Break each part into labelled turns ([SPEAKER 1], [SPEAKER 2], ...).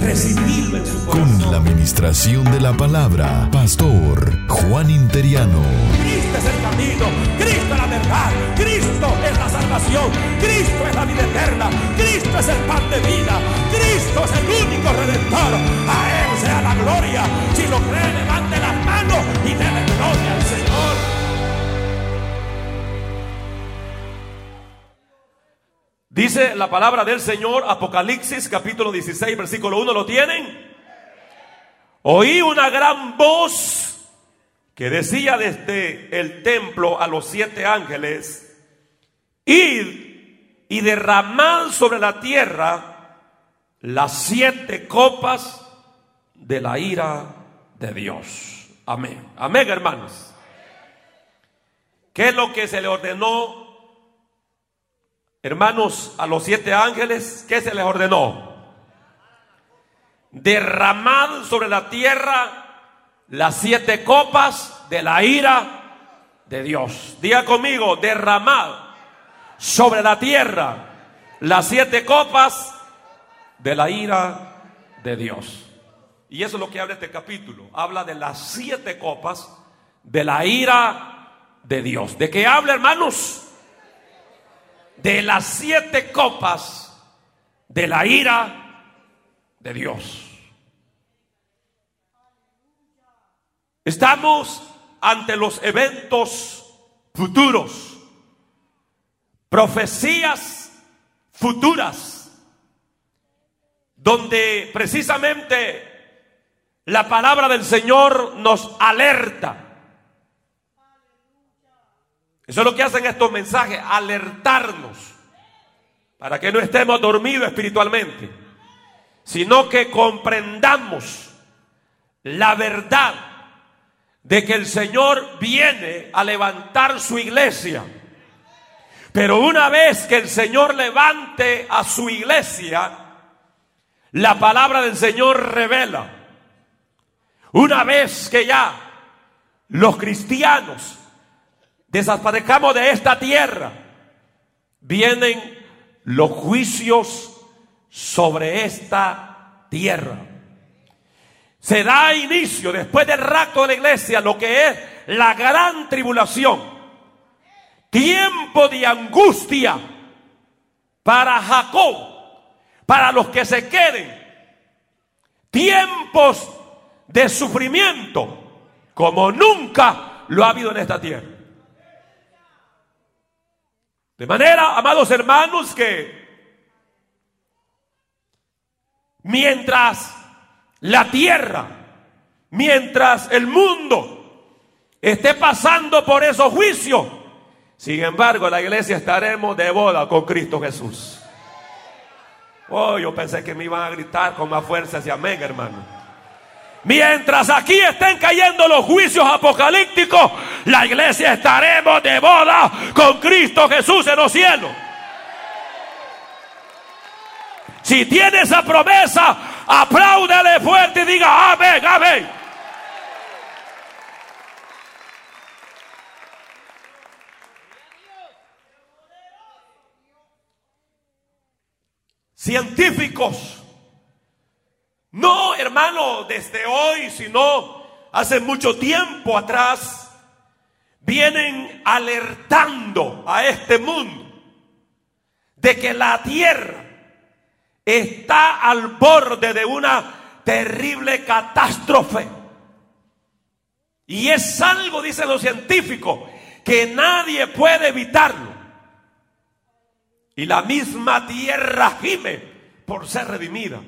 [SPEAKER 1] Recibirlo en su corazón.
[SPEAKER 2] Con la administración de la palabra, Pastor Juan Interiano.
[SPEAKER 1] Cristo es el camino, Cristo es la verdad, Cristo es la salvación, Cristo es la vida eterna, Cristo es el pan de vida, Cristo es el único redentor. A Él sea la gloria. Si lo cree, levante las manos y déle gloria al Señor. Dice la palabra del Señor, Apocalipsis capítulo 16, versículo 1, ¿lo tienen? Oí una gran voz que decía desde el templo a los siete ángeles, id y derramad sobre la tierra las siete copas de la ira de Dios. Amén. Amén, hermanos. ¿Qué es lo que se le ordenó Hermanos, a los siete ángeles, ¿qué se les ordenó? Derramad sobre la tierra las siete copas de la ira de Dios. Diga conmigo, derramad sobre la tierra las siete copas de la ira de Dios. Y eso es lo que habla este capítulo. Habla de las siete copas de la ira de Dios. ¿De qué habla, hermanos? De las siete copas de la ira de Dios. Estamos ante los eventos futuros, profecías futuras, donde precisamente la palabra del Señor nos alerta eso es lo que hacen estos mensajes, alertarnos para que no estemos dormidos espiritualmente, sino que comprendamos la verdad de que el Señor viene a levantar su iglesia. Pero una vez que el Señor levante a su iglesia, la palabra del Señor revela. Una vez que ya los cristianos desaparezcamos de esta tierra, vienen los juicios sobre esta tierra. Se da inicio después del rapto de la iglesia lo que es la gran tribulación. Tiempo de angustia para Jacob, para los que se queden. Tiempos de sufrimiento como nunca lo ha habido en esta tierra. De manera, amados hermanos, que mientras la tierra, mientras el mundo esté pasando por esos juicios, sin embargo, la iglesia estaremos de boda con Cristo Jesús. Oh, yo pensé que me iban a gritar con más fuerza hacia amén, hermano. Mientras aquí estén cayendo los juicios apocalípticos, la iglesia estaremos de boda con Cristo Jesús en los cielos. Si tiene esa promesa, apláudele fuerte y diga amén, amén. Científicos no, hermano, desde hoy, sino hace mucho tiempo atrás, vienen alertando a este mundo de que la tierra está al borde de una terrible catástrofe. Y es algo, dicen los científicos, que nadie puede evitarlo. Y la misma tierra gime por ser redimida.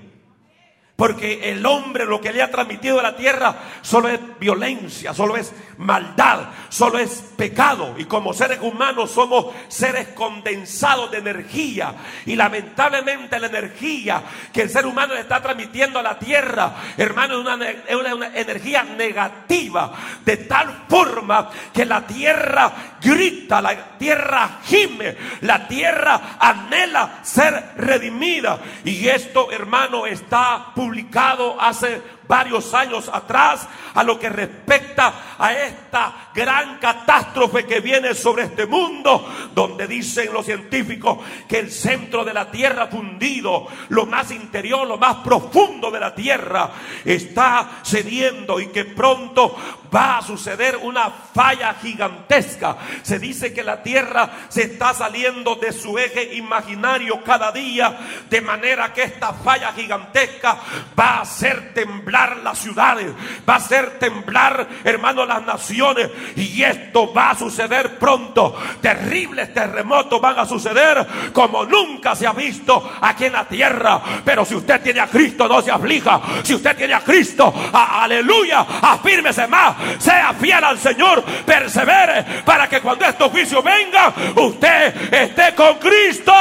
[SPEAKER 1] Porque el hombre lo que le ha transmitido a la tierra solo es violencia, solo es maldad, solo es pecado. Y como seres humanos somos seres condensados de energía. Y lamentablemente la energía que el ser humano le está transmitiendo a la tierra, hermano, es una, es una energía negativa. De tal forma que la tierra grita, la tierra gime, la tierra anhela ser redimida. Y esto, hermano, está publicado hace varios años atrás a lo que respecta a esta gran catástrofe que viene sobre este mundo, donde dicen los científicos que el centro de la tierra fundido, lo más interior, lo más profundo de la tierra, está cediendo y que pronto va a suceder una falla gigantesca. Se dice que la tierra se está saliendo de su eje imaginario cada día, de manera que esta falla gigantesca va a hacer temblar las ciudades, va a hacer temblar, hermano, las naciones. Y esto va a suceder pronto. Terribles terremotos van a suceder como nunca se ha visto aquí en la tierra. Pero si usted tiene a Cristo, no se aflija. Si usted tiene a Cristo, aleluya, afírmese más sea fiel al Señor, persevere para que cuando estos juicios vengan, usted esté con Cristo.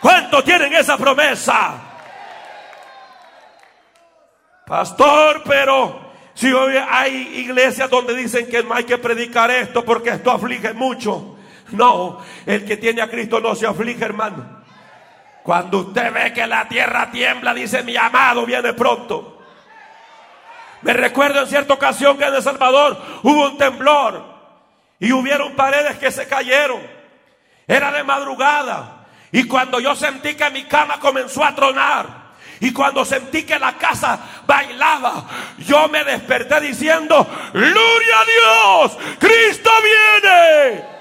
[SPEAKER 1] ¿Cuántos tienen esa promesa? Pastor, pero si hoy hay iglesias donde dicen que no hay que predicar esto porque esto aflige mucho. No, el que tiene a Cristo no se aflige, hermano. Cuando usted ve que la tierra tiembla, dice mi amado viene pronto. Me recuerdo en cierta ocasión que en El Salvador hubo un temblor y hubieron paredes que se cayeron. Era de madrugada. Y cuando yo sentí que mi cama comenzó a tronar. Y cuando sentí que la casa bailaba, yo me desperté diciendo, gloria a Dios, Cristo viene.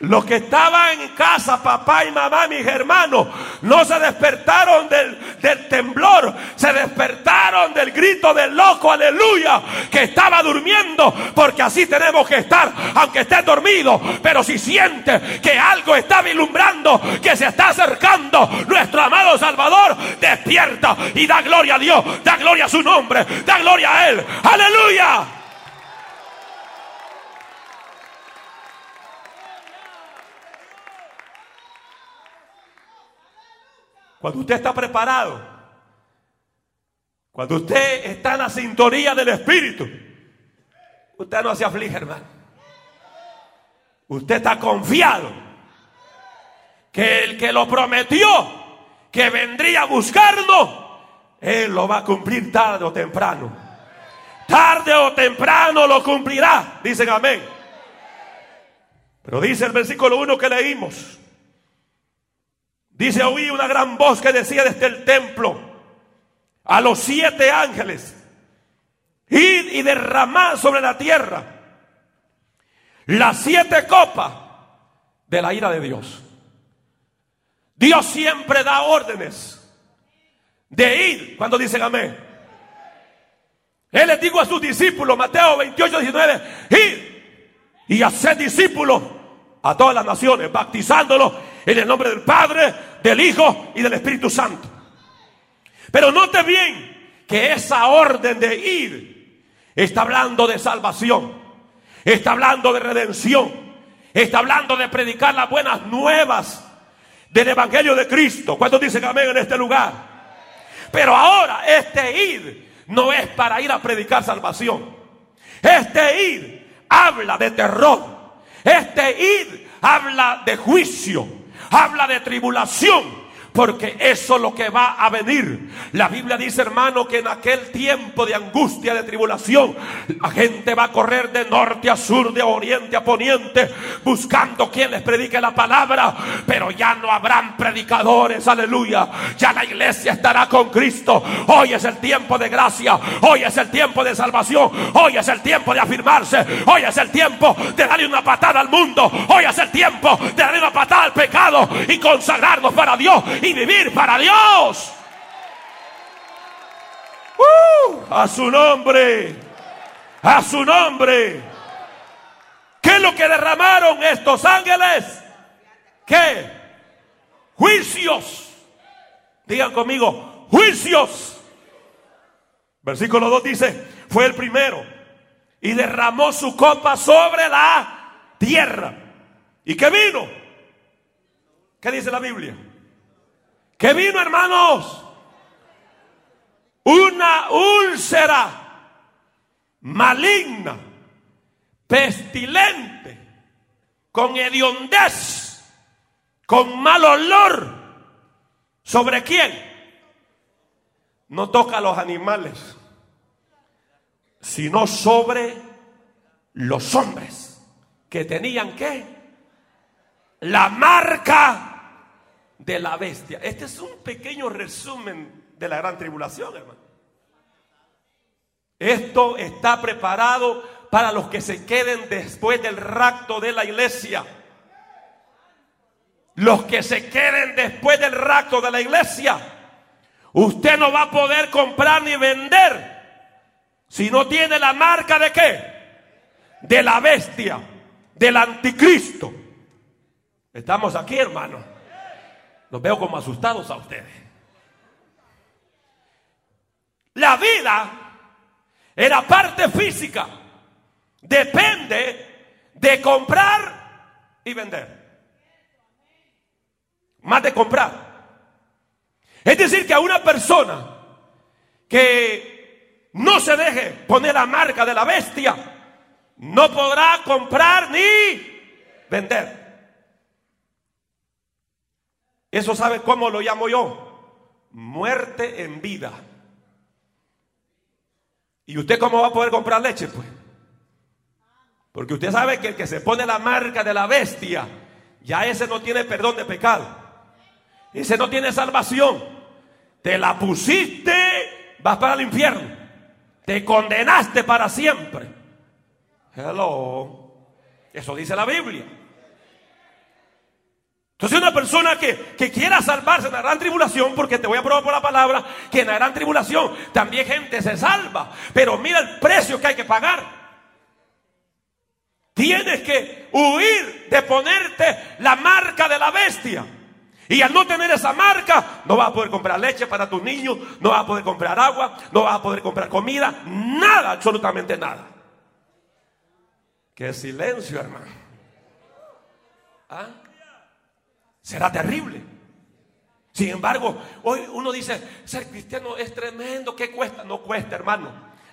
[SPEAKER 1] Los que estaban en casa, papá y mamá, mis hermanos, no se despertaron del, del, temblor, se despertaron del grito del loco, aleluya, que estaba durmiendo, porque así tenemos que estar, aunque esté dormido. Pero si siente que algo está vislumbrando, que se está acercando, nuestro amado Salvador, despierta y da gloria a Dios, da gloria a su nombre, da gloria a Él, aleluya. Cuando usted está preparado, cuando usted está en la sintonía del Espíritu, usted no se aflige, hermano. Usted está confiado que el que lo prometió, que vendría a buscarlo, Él lo va a cumplir tarde o temprano. Tarde o temprano lo cumplirá, dicen amén. Pero dice el versículo 1 que leímos. Dice, oí una gran voz que decía desde el templo a los siete ángeles, id y derramad sobre la tierra las siete copas de la ira de Dios. Dios siempre da órdenes de ir cuando dicen amén. Él les dijo a sus discípulos, Mateo 28, 19, id y hacer discípulos a todas las naciones, bautizándolos en el nombre del Padre, del Hijo y del Espíritu Santo. Pero note bien que esa orden de ir está hablando de salvación, está hablando de redención, está hablando de predicar las buenas nuevas del Evangelio de Cristo. ¿Cuántos dicen amén en este lugar? Pero ahora este ir no es para ir a predicar salvación. Este ir habla de terror. Este ir habla de juicio habla de tribulación porque eso es lo que va a venir. La Biblia dice, hermano, que en aquel tiempo de angustia, de tribulación, la gente va a correr de norte a sur, de oriente a poniente, buscando quien les predique la palabra. Pero ya no habrán predicadores, aleluya. Ya la iglesia estará con Cristo. Hoy es el tiempo de gracia. Hoy es el tiempo de salvación. Hoy es el tiempo de afirmarse. Hoy es el tiempo de darle una patada al mundo. Hoy es el tiempo de darle una patada al pecado y consagrarnos para Dios y vivir para Dios. Uh, a su nombre, a su nombre. ¿Qué es lo que derramaron estos ángeles? ¿Qué? Juicios. Digan conmigo, juicios. Versículo 2 dice, fue el primero y derramó su copa sobre la tierra. ¿Y qué vino? ¿Qué dice la Biblia? ¿Qué vino, hermanos? Una úlcera maligna, pestilente, con hediondez, con mal olor. ¿Sobre quién? No toca a los animales, sino sobre los hombres que tenían que la marca de la bestia. Este es un pequeño resumen de la gran tribulación, hermano. Esto está preparado para los que se queden después del rapto de la iglesia. Los que se queden después del rapto de la iglesia. Usted no va a poder comprar ni vender si no tiene la marca de qué? De la bestia, del anticristo. Estamos aquí, hermano. Los veo como asustados a ustedes. La vida era parte física. Depende de comprar y vender. Más de comprar. Es decir, que a una persona que no se deje poner la marca de la bestia, no podrá comprar ni vender. Eso sabe cómo lo llamo yo. Muerte en vida. ¿Y usted cómo va a poder comprar leche? Pues. Porque usted sabe que el que se pone la marca de la bestia, ya ese no tiene perdón de pecado. Ese no tiene salvación. Te la pusiste, vas para el infierno. Te condenaste para siempre. Hello. Eso dice la Biblia. Entonces una persona que, que, quiera salvarse en la gran tribulación, porque te voy a probar por la palabra, que en la gran tribulación también gente se salva, pero mira el precio que hay que pagar. Tienes que huir de ponerte la marca de la bestia. Y al no tener esa marca, no vas a poder comprar leche para tus niños, no vas a poder comprar agua, no vas a poder comprar comida, nada, absolutamente nada. Qué silencio, hermano. ¿Ah? Será terrible. Sin embargo, hoy uno dice, ser cristiano es tremendo, ¿qué cuesta? No cuesta, hermano.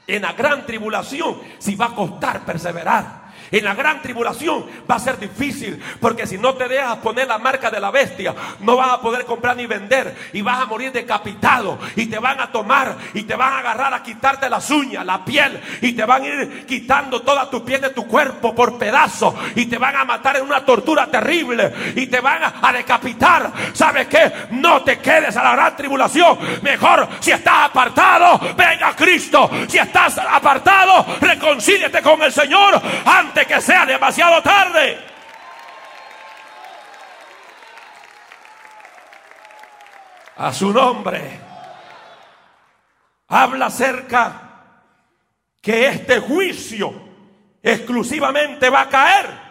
[SPEAKER 1] En la gran tribulación, si va a costar perseverar. En la gran tribulación va a ser difícil porque si no te dejas poner la marca de la bestia, no vas a poder comprar ni vender y vas a morir decapitado y te van a tomar y te van a agarrar a quitarte las uñas, la piel y te van a ir quitando toda tu piel de tu cuerpo por pedazos y te van a matar en una tortura terrible y te van a decapitar. ¿Sabes qué? No te quedes a la gran tribulación. Mejor si estás apartado, venga Cristo. Si estás apartado, reconcíliate con el Señor antes que sea demasiado tarde. A su nombre. Habla acerca que este juicio exclusivamente va a caer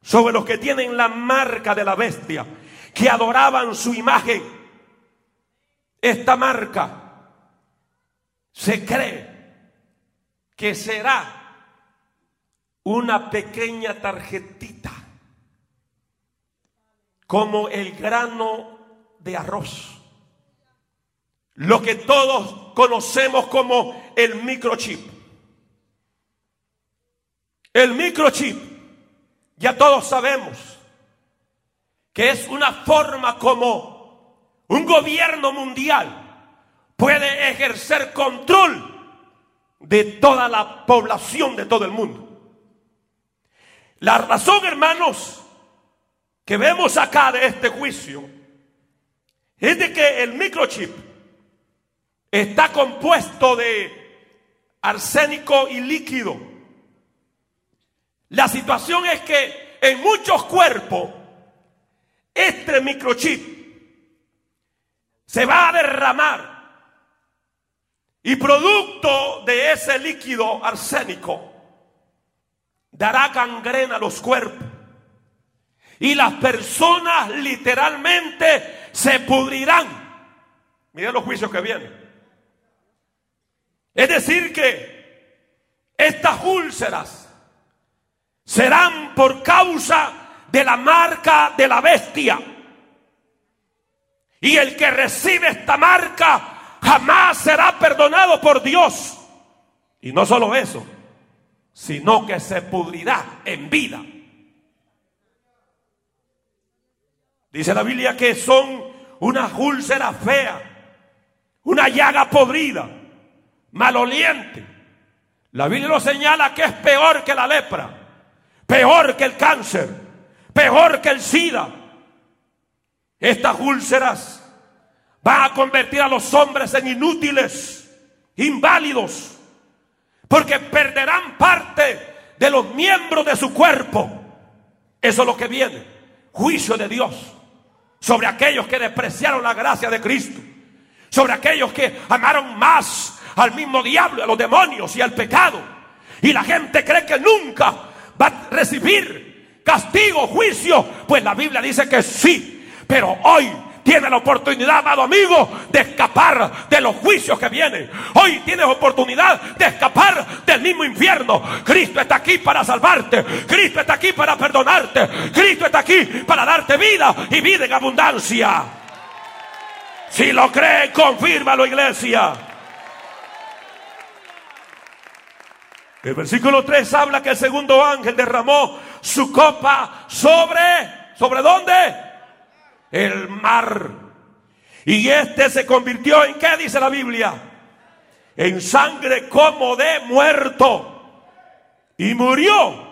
[SPEAKER 1] sobre los que tienen la marca de la bestia, que adoraban su imagen. Esta marca se cree que será una pequeña tarjetita, como el grano de arroz. Lo que todos conocemos como el microchip. El microchip, ya todos sabemos que es una forma como un gobierno mundial puede ejercer control de toda la población de todo el mundo. La razón, hermanos, que vemos acá de este juicio es de que el microchip está compuesto de arsénico y líquido. La situación es que en muchos cuerpos este microchip se va a derramar y producto de ese líquido arsénico dará gangrena a los cuerpos. Y las personas literalmente se pudrirán. Miren los juicios que vienen. Es decir, que estas úlceras serán por causa de la marca de la bestia. Y el que recibe esta marca jamás será perdonado por Dios. Y no solo eso, sino que se pudrirá en vida. Dice la Biblia que son una úlcera fea, una llaga podrida maloliente. La Biblia lo señala que es peor que la lepra, peor que el cáncer, peor que el SIDA. Estas úlceras van a convertir a los hombres en inútiles, inválidos, porque perderán parte de los miembros de su cuerpo. Eso es lo que viene, juicio de Dios sobre aquellos que despreciaron la gracia de Cristo, sobre aquellos que amaron más al mismo diablo, a los demonios y al pecado. Y la gente cree que nunca va a recibir castigo, juicio. Pues la Biblia dice que sí. Pero hoy tiene la oportunidad, amado amigo, de escapar de los juicios que vienen. Hoy tienes oportunidad de escapar del mismo infierno. Cristo está aquí para salvarte. Cristo está aquí para perdonarte. Cristo está aquí para darte vida y vida en abundancia. Si lo cree, confírmalo, iglesia. El versículo 3 habla que el segundo ángel derramó su copa sobre, ¿sobre dónde? El mar. Y este se convirtió en, ¿qué dice la Biblia? En sangre como de muerto. Y murió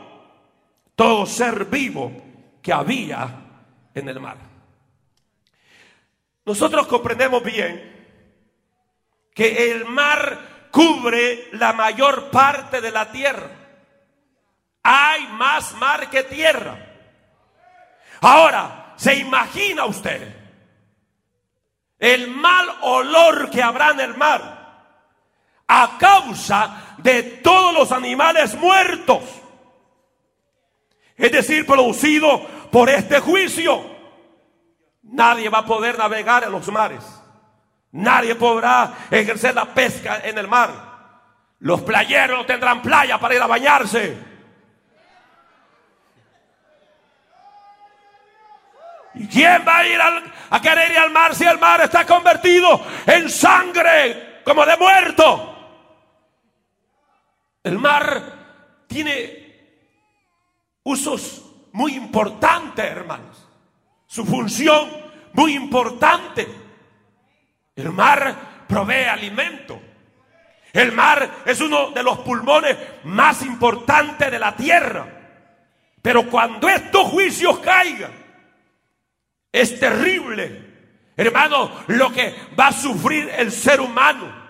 [SPEAKER 1] todo ser vivo que había en el mar. Nosotros comprendemos bien que el mar cubre la mayor parte de la tierra. Hay más mar que tierra. Ahora, ¿se imagina usted el mal olor que habrá en el mar a causa de todos los animales muertos? Es decir, producido por este juicio. Nadie va a poder navegar en los mares. Nadie podrá ejercer la pesca en el mar. Los playeros no tendrán playa para ir a bañarse. Quién va a ir a querer ir al mar si el mar está convertido en sangre como de muerto? El mar tiene usos muy importantes, hermanos. Su función muy importante. El mar provee alimento. El mar es uno de los pulmones más importantes de la tierra. Pero cuando estos juicios caigan, es terrible, hermano, lo que va a sufrir el ser humano.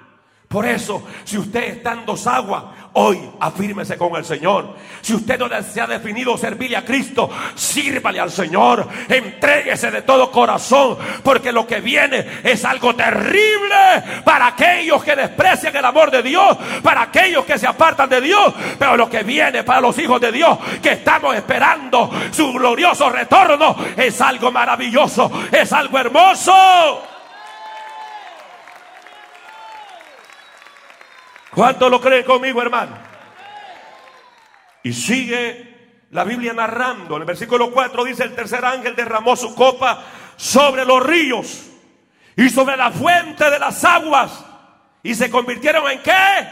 [SPEAKER 1] Por eso, si usted está en dos aguas, hoy afírmese con el Señor. Si usted no se ha definido servirle a Cristo, sírvale al Señor. Entréguese de todo corazón, porque lo que viene es algo terrible para aquellos que desprecian el amor de Dios, para aquellos que se apartan de Dios. Pero lo que viene para los hijos de Dios, que estamos esperando su glorioso retorno, es algo maravilloso, es algo hermoso. ¿Cuánto lo creen conmigo, hermano? Y sigue la Biblia narrando. En el versículo 4 dice, el tercer ángel derramó su copa sobre los ríos y sobre la fuente de las aguas. ¿Y se convirtieron en qué?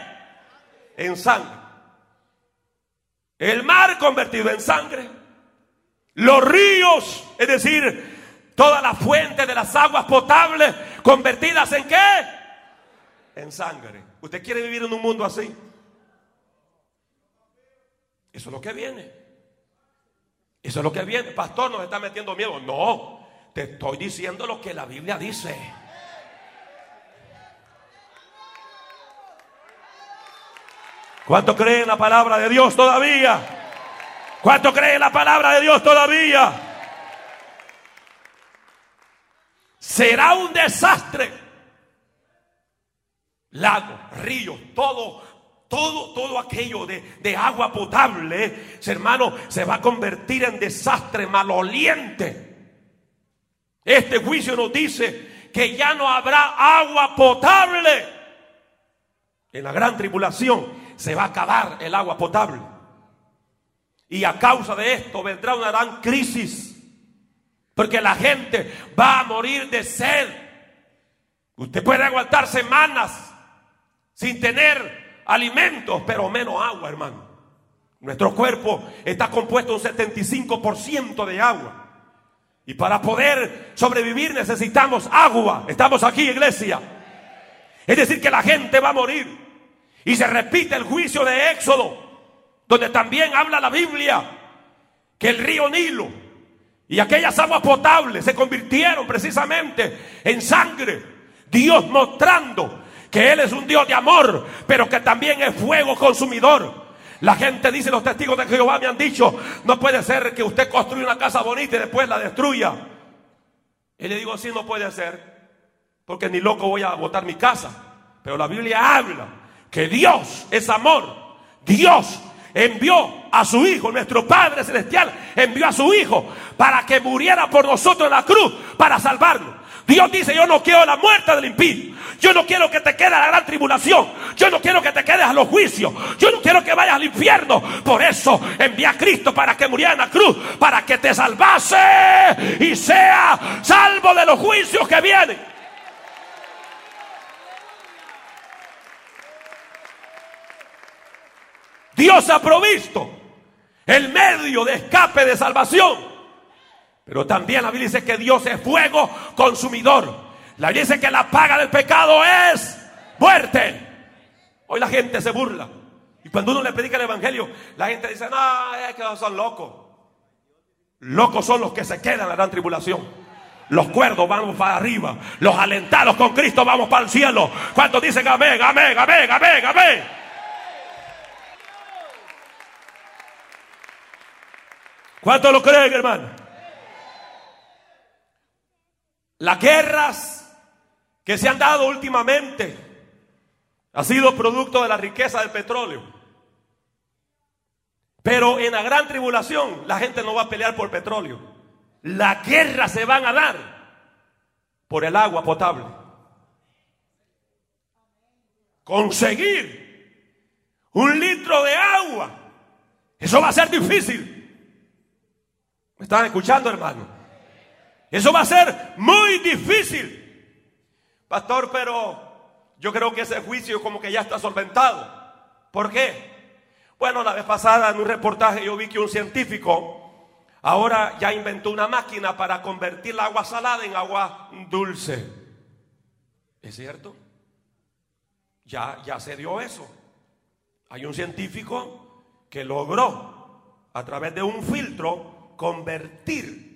[SPEAKER 1] En sangre. El mar convertido en sangre. Los ríos, es decir, toda la fuente de las aguas potables convertidas en qué? En sangre. ¿Usted quiere vivir en un mundo así? Eso es lo que viene. Eso es lo que viene. Pastor, nos está metiendo miedo. No, te estoy diciendo lo que la Biblia dice. ¿Cuánto creen en la palabra de Dios todavía? ¿Cuánto creen en la palabra de Dios todavía? Será un desastre lagos, ríos, todo, todo, todo aquello de, de agua potable, hermano, se va a convertir en desastre maloliente. Este juicio nos dice que ya no habrá agua potable. En la gran tribulación se va a acabar el agua potable. Y a causa de esto vendrá una gran crisis. Porque la gente va a morir de sed. Usted puede aguantar semanas sin tener alimentos, pero menos agua, hermano. Nuestro cuerpo está compuesto un 75% de agua. Y para poder sobrevivir necesitamos agua. Estamos aquí, iglesia. Es decir, que la gente va a morir. Y se repite el juicio de Éxodo, donde también habla la Biblia que el río Nilo y aquellas aguas potables se convirtieron precisamente en sangre. Dios mostrando que Él es un Dios de amor, pero que también es fuego consumidor. La gente dice, los testigos de Jehová me han dicho, no puede ser que usted construya una casa bonita y después la destruya. Y le digo, sí, no puede ser, porque ni loco voy a botar mi casa. Pero la Biblia habla que Dios es amor. Dios envió a su Hijo, nuestro Padre Celestial, envió a su Hijo para que muriera por nosotros en la cruz, para salvarnos. Dios dice, yo no quiero la muerte del impío. Yo no quiero que te quede la gran tribulación. Yo no quiero que te quedes a los juicios. Yo no quiero que vayas al infierno. Por eso envía a Cristo para que muriera en la cruz. Para que te salvase y sea salvo de los juicios que vienen. Dios ha provisto el medio de escape de salvación. Pero también la Biblia dice que Dios es fuego consumidor. La Biblia dice que la paga del pecado es muerte. Hoy la gente se burla. Y cuando uno le predica el evangelio, la gente dice, no, es que son locos. Locos son los que se quedan en la gran tribulación. Los cuerdos vamos para arriba. Los alentados con Cristo vamos para el cielo. Cuando dicen amén, amén, amén, amén, amén. ¿Cuántos lo creen, hermano? Las guerras que se han dado últimamente ha sido producto de la riqueza del petróleo. Pero en la gran tribulación la gente no va a pelear por petróleo. La guerra se van a dar por el agua potable. Conseguir un litro de agua. Eso va a ser difícil. ¿Me están escuchando, hermano? Eso va a ser muy difícil. Pastor, pero yo creo que ese juicio como que ya está solventado. ¿Por qué? Bueno, la vez pasada en un reportaje yo vi que un científico ahora ya inventó una máquina para convertir la agua salada en agua dulce. ¿Es cierto? Ya, ya se dio eso. Hay un científico que logró a través de un filtro convertir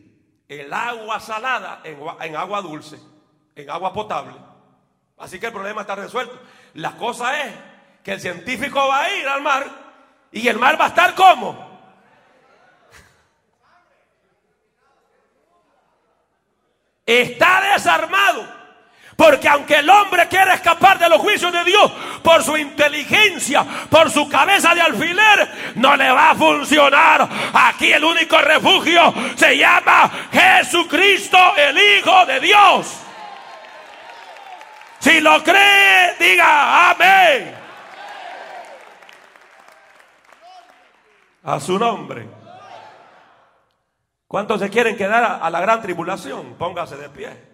[SPEAKER 1] el agua salada en, en agua dulce en agua potable. Así que el problema está resuelto. La cosa es que el científico va a ir al mar y el mar va a estar como. Está desarmado. Porque aunque el hombre quiera escapar de los juicios de Dios por su inteligencia, por su cabeza de alfiler, no le va a funcionar. Aquí el único refugio se llama Jesucristo, el Hijo de Dios. Si lo cree, diga amén. A su nombre. ¿Cuántos se quieren quedar a, la gran tribulación? Póngase de pie.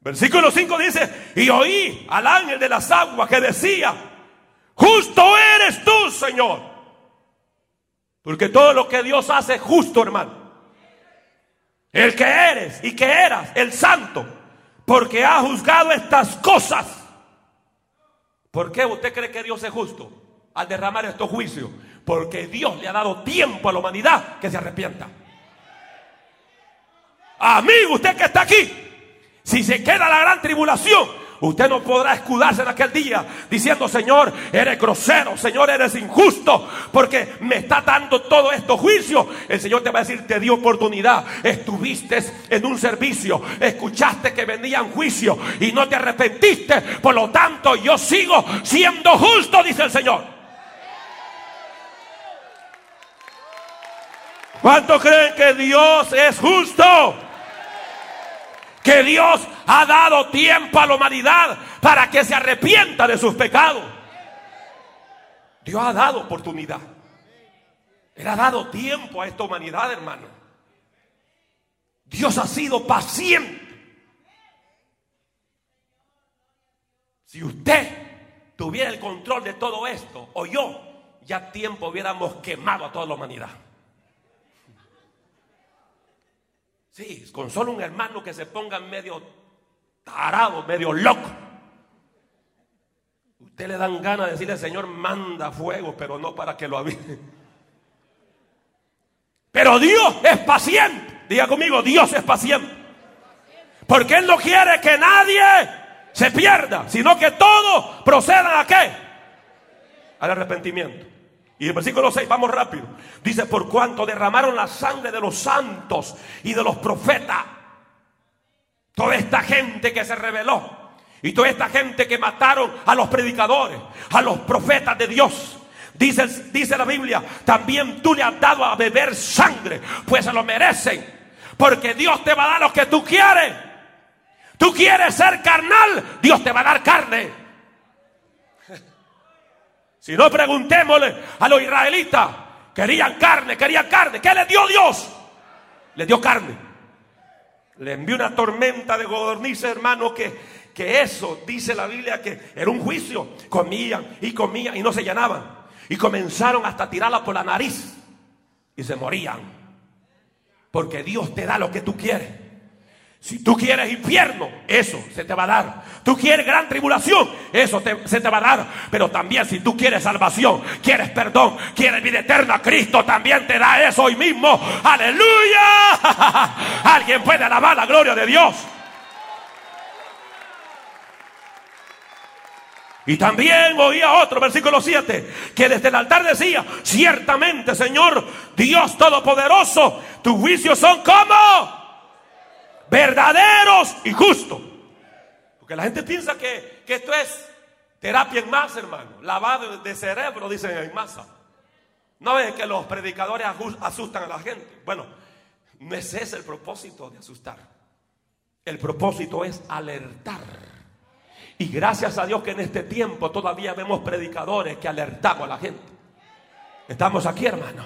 [SPEAKER 1] Versículo 5 dice, y oí al ángel de las aguas que decía, justo eres tú, Señor. Porque todo lo que Dios hace es justo, hermano. El que eres y que eras, el santo, porque ha juzgado estas cosas. ¿Por qué usted cree que Dios es justo al derramar estos juicios? Porque Dios le ha dado tiempo a la humanidad que se arrepienta. Amigo, usted que está aquí, si se queda la gran tribulación, Usted no podrá escudarse en aquel día diciendo, Señor, eres grosero, Señor, eres injusto, porque me está dando todo esto juicio. El Señor te va a decir, te dio oportunidad, estuviste en un servicio, escuchaste que vendían juicio y no te arrepentiste. Por lo tanto, yo sigo siendo justo, dice el Señor. ¿Cuántos creen que Dios es justo? Que Dios ha dado tiempo a la humanidad para que se arrepienta de sus pecados. Dios ha dado oportunidad. Él ha dado tiempo a esta humanidad, hermano. Dios ha sido paciente. Si usted tuviera el control de todo esto, o yo, ya tiempo hubiéramos quemado a toda la humanidad. Sí, con solo un hermano que se ponga medio tarado, medio loco. Usted le dan ganas de decirle, Señor, manda fuego, pero no para que lo avise. Pero Dios es paciente. Diga conmigo, Dios es paciente. Porque Él no quiere que nadie se pierda, sino que todos procedan a qué? Al arrepentimiento. Y el versículo 6, vamos rápido. Dice, por cuanto derramaron la sangre de los santos y de los profetas. Toda esta gente que se rebeló. Y toda esta gente que mataron a los predicadores, a los profetas de Dios. Dice, dice la Biblia, también tú le has dado a beber sangre, pues se lo merecen. Porque Dios te va a dar lo que tú quieres. Tú quieres ser carnal, Dios te va a dar carne. Si no, preguntémosle a los israelitas. Querían carne, querían carne. ¿Qué les dio Dios? Les dio carne. Le envió una tormenta de godornices, hermano, que, que eso, dice la Biblia, que era un juicio. Comían y comían y no se llenaban. Y comenzaron hasta tirarla por la nariz. Y se morían. Porque Dios te da lo que tú quieres. Si tú quieres infierno, eso se te va a dar. Tú quieres gran tribulación, eso se te va a dar. Pero también si tú quieres salvación, quieres perdón, quieres vida eterna, Cristo también te da eso hoy mismo. Aleluya. Alguien puede alabar la gloria de Dios. Y también oía otro, versículo 7, que desde el altar decía, ciertamente Señor, Dios Todopoderoso, tus juicios son como verdaderos y justos. Porque la gente piensa que, esto es terapia en masa, hermano. Lavado de cerebro, dicen en masa. No es que los predicadores asustan a la gente. Bueno, no es ese el propósito de asustar. El propósito es alertar. Y gracias a Dios que en este tiempo todavía vemos predicadores que alertamos a la gente. Estamos aquí, hermano.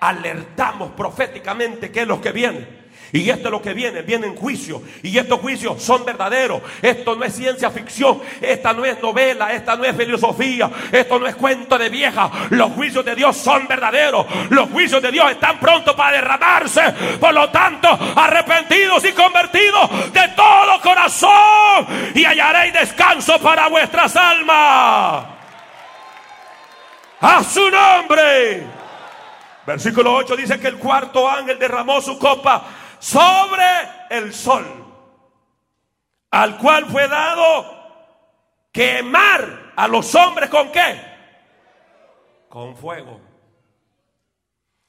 [SPEAKER 1] Alertamos proféticamente que es lo que viene. Y esto es lo que viene, viene en juicio. Y estos juicios son verdaderos. Esto no es ciencia ficción, esta no es novela, esta no es filosofía, esto no es cuento de vieja. Los juicios de Dios son verdaderos. Los juicios de Dios están prontos para derramarse. Por lo tanto, arrepentidos y convertidos de todo corazón. Y hallaréis descanso para vuestras almas. A su nombre. Versículo 8 dice que el cuarto ángel derramó su copa sobre el sol, al cual fue dado quemar a los hombres con qué? Con fuego.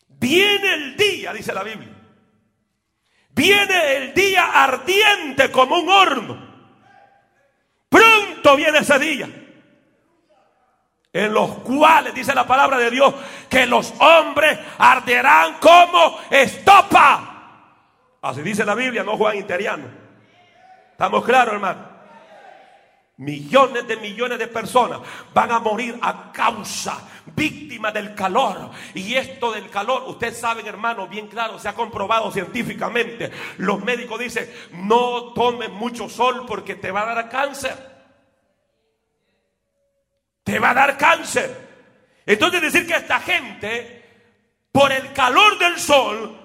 [SPEAKER 1] Viene el día, dice la Biblia. Viene el día ardiente como un horno. Pronto viene ese día. En los cuales, dice la palabra de Dios, que los hombres arderán como estopa. Así dice la Biblia, no Juan Interiano. ¿Estamos claros, hermano? Millones de millones de personas van a morir a causa, víctimas del calor. Y esto del calor, ustedes saben, hermano, bien claro, se ha comprobado científicamente. Los médicos dicen, no tomes mucho sol porque te va a dar cáncer. Te va a dar cáncer. Entonces decir que esta gente, por el calor del sol,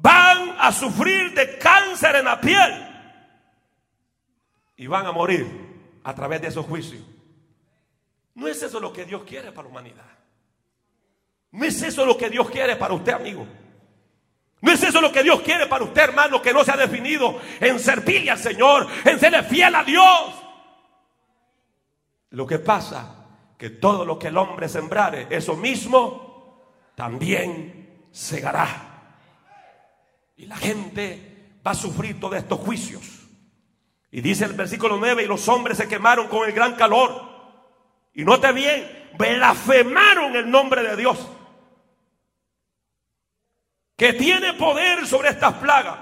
[SPEAKER 1] van a sufrir de cáncer en la piel y van a morir a través de esos juicios. No es eso lo que Dios quiere para la humanidad. No es eso lo que Dios quiere para usted, amigo. No es eso lo que Dios quiere para usted, hermano, que no se ha definido en servirle al Señor, en serle fiel a Dios. Lo que pasa que todo lo que el hombre sembrare, eso mismo también segará. Y la gente va a sufrir todos estos juicios. Y dice el versículo 9, y los hombres se quemaron con el gran calor. Y note bien, blasfemaron el nombre de Dios. Que tiene poder sobre estas plagas.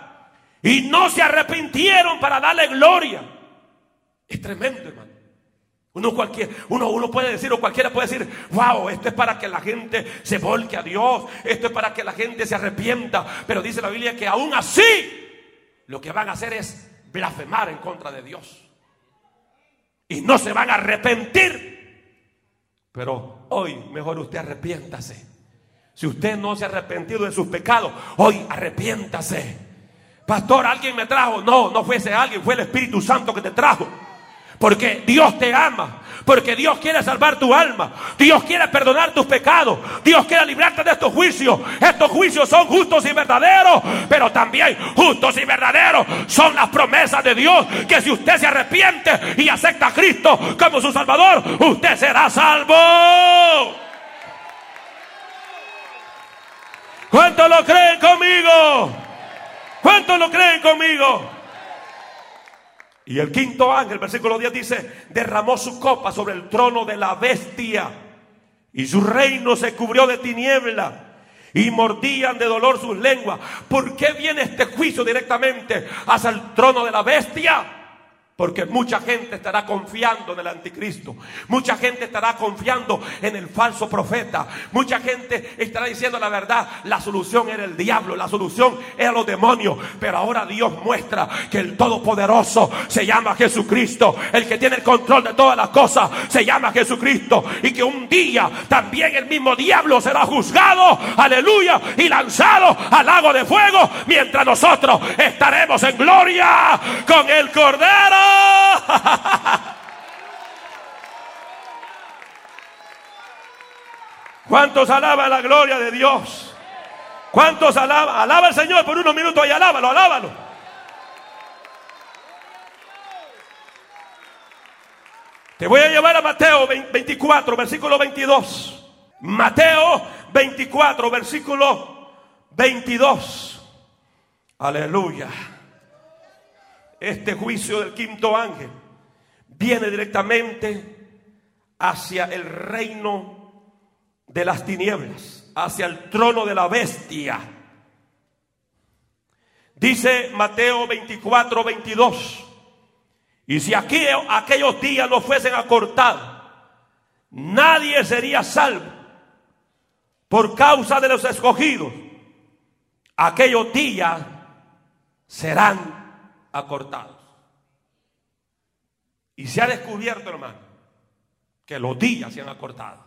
[SPEAKER 1] Y no se arrepintieron para darle gloria. Es tremendo, hermano. Uno, cualquier, uno, uno puede decir, o cualquiera puede decir, wow, esto es para que la gente se volque a Dios, esto es para que la gente se arrepienta. Pero dice la Biblia que aún así, lo que van a hacer es blasfemar en contra de Dios. Y no se van a arrepentir. Pero hoy mejor usted arrepiéntase. Si usted no se ha arrepentido de sus pecados, hoy arrepiéntase. Pastor, alguien me trajo. No, no fue ese alguien, fue el Espíritu Santo que te trajo. Porque Dios te ama. Porque Dios quiere salvar tu alma. Dios quiere perdonar tus pecados. Dios quiere librarte de estos juicios. Estos juicios son justos y verdaderos. Pero también justos y verdaderos son las promesas de Dios. Que si usted se arrepiente y acepta a Cristo como su Salvador, usted será salvo. ¿Cuántos lo creen conmigo? ¿Cuántos lo creen conmigo? Y el quinto ángel, versículo 10 dice, derramó su copa sobre el trono de la bestia y su reino se cubrió de tiniebla y mordían de dolor sus lenguas. ¿Por qué viene este juicio directamente hacia el trono de la bestia? Porque mucha gente estará confiando en el anticristo. Mucha gente estará confiando en el falso profeta. Mucha gente estará diciendo la verdad. La solución era el diablo. La solución era los demonios. Pero ahora Dios muestra que el Todopoderoso se llama Jesucristo. El que tiene el control de todas las cosas se llama Jesucristo. Y que un día también el mismo diablo será juzgado. Aleluya. Y lanzado al lago de fuego. Mientras nosotros estaremos en gloria con el Cordero. ¿Cuántos alaban la gloria de Dios? ¿Cuántos alaban? Alaba al Señor por unos minutos y alábalo, alábalo. Te voy a llevar a Mateo 24, versículo 22. Mateo 24, versículo 22. Aleluya este juicio del quinto ángel viene directamente hacia el reino de las tinieblas, hacia el trono de la bestia. Dice Mateo 24, 22. Y si aquí, aquellos días no fuesen acortados, nadie sería salvo por causa de los escogidos. Aquellos días serán acortados. Y se ha descubierto, hermano, que los días se han acortado.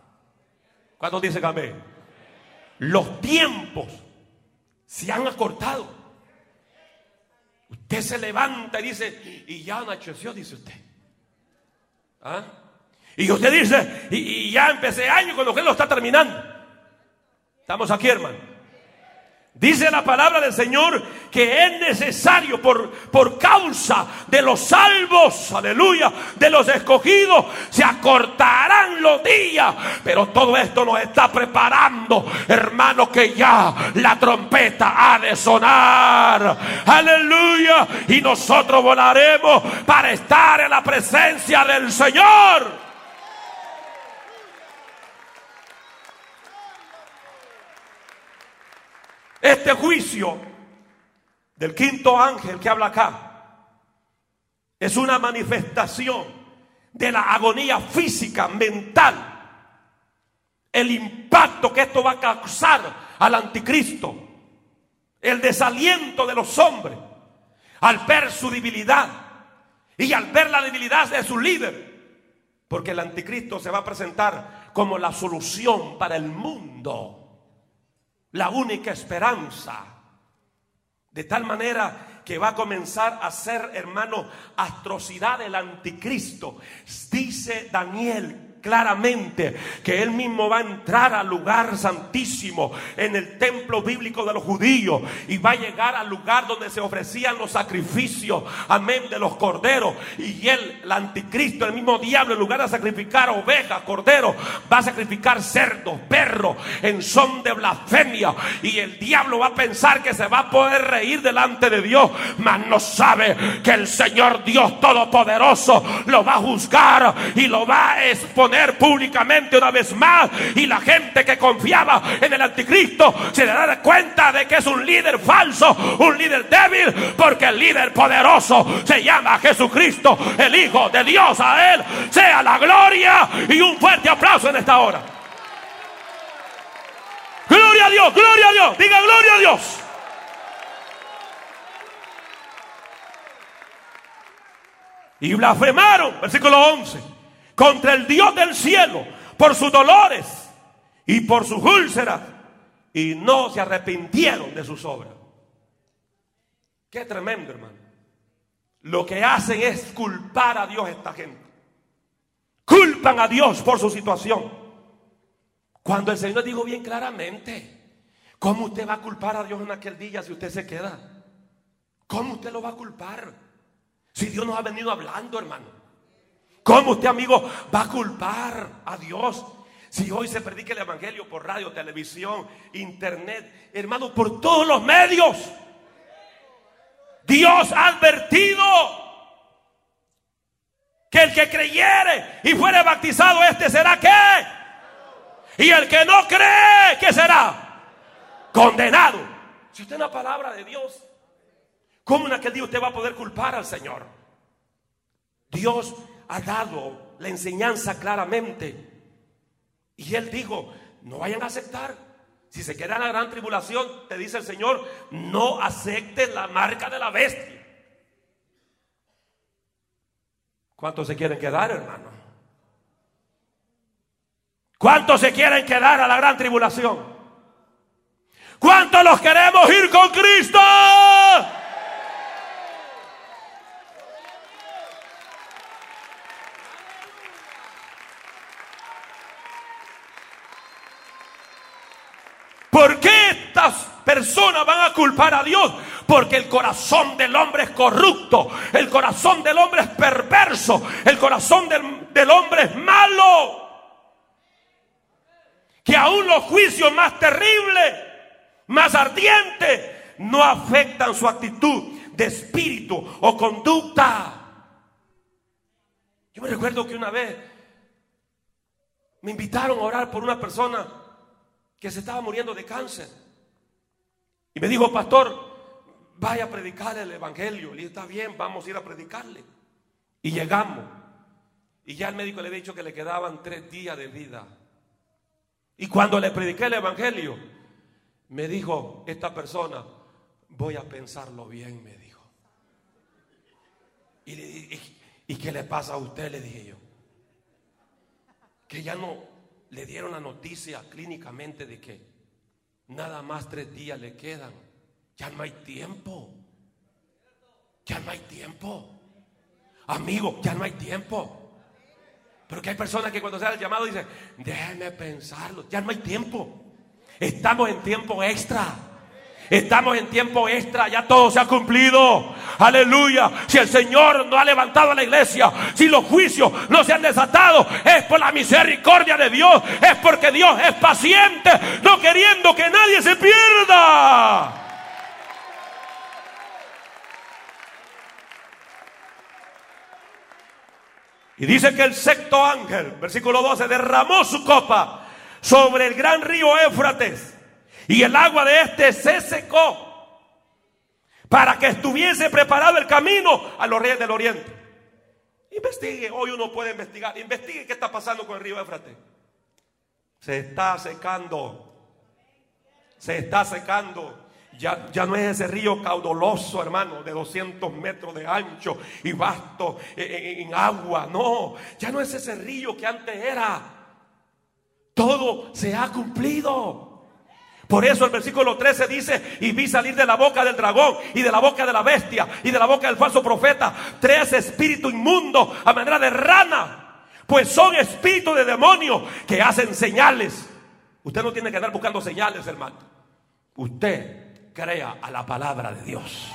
[SPEAKER 1] ¿Cuántos dicen amén? Los tiempos se han acortado. Usted se levanta y dice, y ya anocheció, dice usted. ¿Ah? Y usted dice, y, y, ya empecé año con lo que lo está terminando. Estamos aquí, hermano. Dice la palabra del Señor que es necesario por, por causa de los salvos, aleluya, de los escogidos, se acortarán los días. Pero todo esto nos está preparando, hermano, que ya la trompeta ha de sonar. Aleluya. Y nosotros volaremos para estar en la presencia del Señor. Este juicio del quinto ángel que habla acá es una manifestación de la agonía física, mental, el impacto que esto va a causar al anticristo, el desaliento de los hombres al ver su debilidad y al ver la debilidad de su líder, porque el anticristo se va a presentar como la solución para el mundo la única esperanza. De tal manera que va a comenzar a ser, hermano, atrocidad del anticristo. Dice Daniel claramente que él mismo va a entrar al lugar santísimo en el templo bíblico de los judíos y va a llegar al lugar donde se ofrecían los sacrificios, amén, de los corderos. Y él, el anticristo, el mismo diablo, en lugar de sacrificar ovejas, corderos, va a sacrificar cerdos, perros, en son de blasfemia. Y el diablo va a pensar que se va a poder reír delante de Dios, mas no sabe que el Señor Dios Todopoderoso lo va a juzgar y lo va a exponer públicamente una vez más y la gente que confiaba en el anticristo se le da cuenta de que es un líder falso, un líder débil, porque el líder poderoso se llama Jesucristo, el Hijo de Dios. A Él sea la gloria y un fuerte aplauso en esta hora. Gloria a Dios, gloria a Dios, diga gloria a Dios. Y blasfemaron, versículo 11 contra el Dios del cielo por sus dolores y por sus úlceras y no se arrepintieron de sus obras. Qué tremendo, hermano. Lo que hacen es culpar a Dios esta gente. Culpan a Dios por su situación. Cuando el Señor dijo bien claramente, ¿cómo usted va a culpar a Dios en aquel día si usted se queda? ¿Cómo usted lo va a culpar? Si Dios nos ha venido hablando, hermano. ¿Cómo usted, amigo, va a culpar a Dios? Si hoy se predica el Evangelio por radio, televisión, internet, hermano, por todos los medios. Dios ha advertido que el que creyere y fuere bautizado, este será qué? Y el que no cree, ¿qué será? Condenado. Si usted es una palabra de Dios, ¿cómo en aquel día usted va a poder culpar al Señor? Dios ha dado la enseñanza claramente. Y él dijo, no vayan a aceptar. Si se queda en la gran tribulación, te dice el Señor, no acepten la marca de la bestia. ¿Cuántos se quieren quedar, hermano? ¿Cuántos se quieren quedar a la gran tribulación? ¿Cuántos los queremos ir con Cristo? ¿Por qué estas personas van a culpar a Dios? Porque el corazón del hombre es corrupto, el corazón del hombre es perverso, el corazón del, hombre es malo. Que aún los juicios más terribles, más ardientes, no afectan su actitud de espíritu o conducta. Yo me recuerdo que una vez me invitaron a orar por una persona que se estaba muriendo de cáncer. Y me dijo, pastor, vaya a predicar el Evangelio. Y está bien, vamos a ir a predicarle. Y llegamos. Y ya el médico le había dicho que le quedaban tres días de vida. Y cuando le prediqué el Evangelio, me dijo esta persona, voy a pensarlo bien, me dijo. Y, ¿Y qué le pasa a usted? Le dije yo. Que ya no, le dieron la noticia clínicamente de que nada más tres días le quedan. Ya no hay tiempo. Ya no hay tiempo. Amigo, ya no hay tiempo. Pero que hay personas que cuando se da el llamado dicen, déjeme pensarlo. Ya no hay tiempo. Estamos en tiempo extra. Estamos en tiempo extra, ya todo se ha cumplido. Aleluya. Si el Señor no ha levantado a la iglesia, si los juicios no se han desatado, es por la misericordia de Dios. Es porque Dios es paciente, no queriendo que nadie se pierda. Y dice que el sexto ángel, versículo 12, derramó su copa sobre el gran río Éufrates y el agua de este se secó para que estuviese preparado el camino a los reyes del oriente. Investigue, hoy uno puede investigar, investigue qué está pasando con el río Éfrates. Se está secando, se está secando. Ya, ya, no es ese río caudaloso, hermano, de 200 metros de ancho y vasto en, en agua. No, ya no es ese río que antes era. Todo se ha cumplido. Por eso el versículo 13 dice, y vi salir de la boca del dragón y de la boca de la bestia y de la boca del falso profeta tres espíritus inmundos a manera de rana pues son espíritus de demonios que hacen señales. Usted no tiene que andar buscando señales, hermano. Usted crea a la palabra de Dios.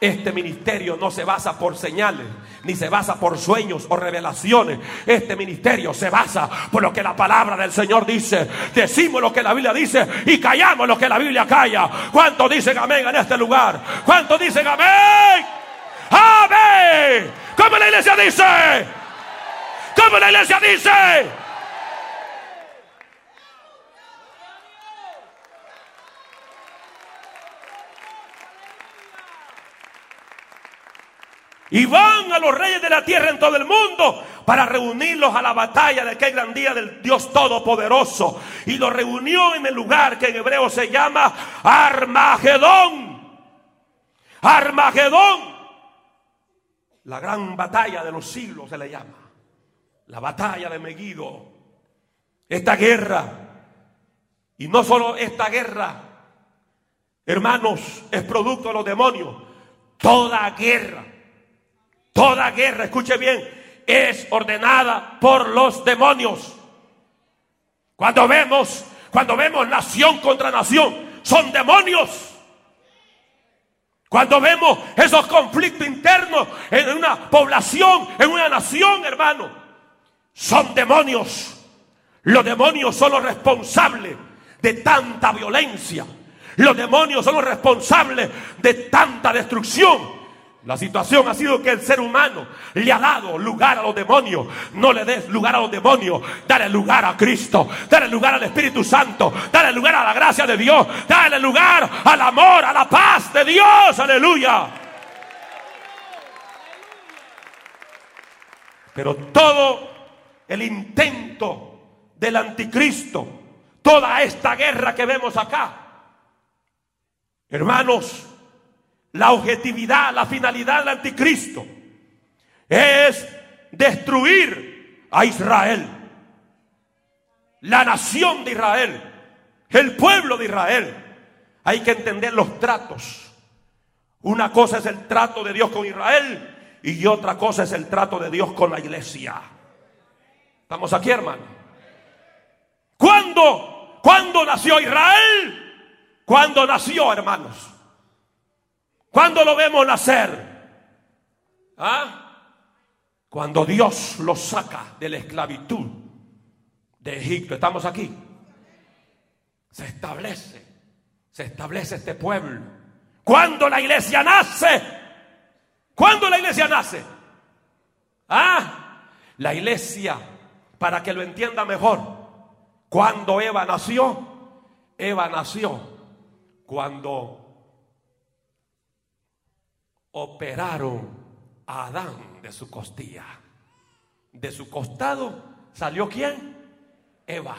[SPEAKER 1] Este ministerio no se basa por señales, ni se basa por sueños o revelaciones. Este ministerio se basa por lo que la palabra del Señor dice. Decimos lo que la Biblia dice y callamos lo que la Biblia calla. ¿Cuántos dicen amén en este lugar? ¿Cuántos dicen amén? Amén. ¿Cómo la iglesia dice? ¿Cómo la iglesia dice? Y van a los reyes de la tierra en todo el mundo para reunirlos a la batalla de aquel gran día del Dios Todopoderoso. Y los reunió en el lugar que en hebreo se llama Armagedón. Armagedón. La gran batalla de los siglos se le llama. La batalla de Megido. Esta guerra. Y no solo esta guerra, hermanos, es producto de los demonios. Toda guerra Toda guerra, escuche bien, es ordenada por los demonios. Cuando vemos, cuando vemos nación contra nación, son demonios. Cuando vemos esos conflictos internos en una población, en una nación, hermano, son demonios. Los demonios son los responsables de tanta violencia. Los demonios son los responsables de tanta destrucción. La situación ha sido que el ser humano le ha dado lugar a los demonios. No le des lugar a los demonios. Dale lugar a Cristo. Dale lugar al Espíritu Santo. Dale lugar a la gracia de Dios. Dale lugar al amor, a la paz de Dios. Aleluya. Pero todo el intento del anticristo, toda esta guerra que vemos acá, hermanos, la objetividad, la finalidad del anticristo es destruir a Israel, la nación de Israel, el pueblo de Israel. Hay que entender los tratos. Una cosa es el trato de Dios con Israel y otra cosa es el trato de Dios con la iglesia. ¿Estamos aquí, hermano? ¿Cuándo? ¿Cuándo nació Israel? ¿Cuándo nació, hermanos? ¿Cuándo lo vemos nacer? ¿Ah? Cuando Dios lo saca de la esclavitud de Egipto. ¿Estamos aquí? Se establece, se establece este pueblo. ¿Cuándo la iglesia nace? ¿Cuándo la iglesia nace? ¿Ah? La iglesia, para que lo entienda mejor, cuando Eva nació, Eva nació cuando operaron a Adán de su costilla. De su costado salió quién? Eva.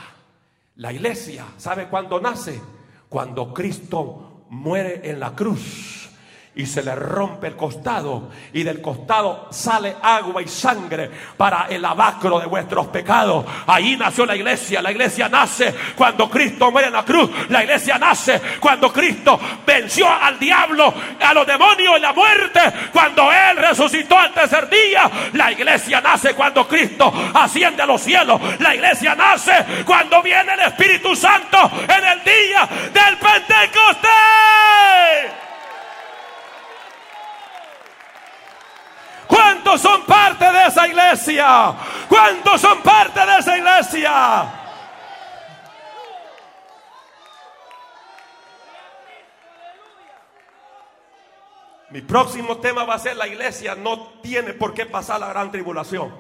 [SPEAKER 1] La iglesia, ¿sabe cuándo nace? Cuando Cristo muere en la cruz y se le rompe el costado y del costado sale agua y sangre para el abacro de vuestros pecados. Ahí nació la iglesia. La iglesia nace cuando Cristo muere en la cruz. La iglesia nace cuando Cristo venció al diablo, a los demonios y la muerte. Cuando Él resucitó al tercer día. La iglesia nace cuando Cristo asciende a los cielos. La iglesia nace cuando viene el Espíritu Santo en el día del Pentecostés. ¿Cuántos son parte de esa iglesia? ¿Cuántos son parte de esa iglesia? Mi próximo tema va a ser la iglesia no tiene por qué pasar la gran tribulación.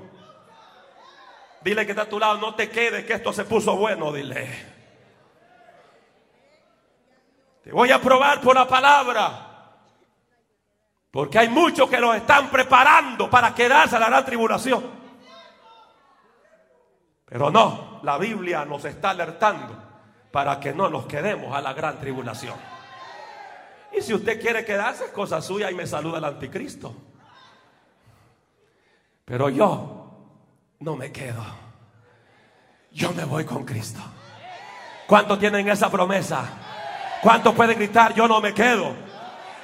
[SPEAKER 1] Dile que está a tu lado, no te quedes que esto se puso bueno, dile. Te voy a probar por la palabra. Porque hay muchos que los están preparando para quedarse a la gran tribulación. Pero no, la Biblia nos está alertando para que no nos quedemos a la gran tribulación. Y si usted quiere quedarse, es cosa suya y me saluda el anticristo. Pero yo no me quedo. Yo me voy con Cristo. ¿Cuántos tienen esa promesa? ¿Cuántos pueden gritar, yo no me quedo?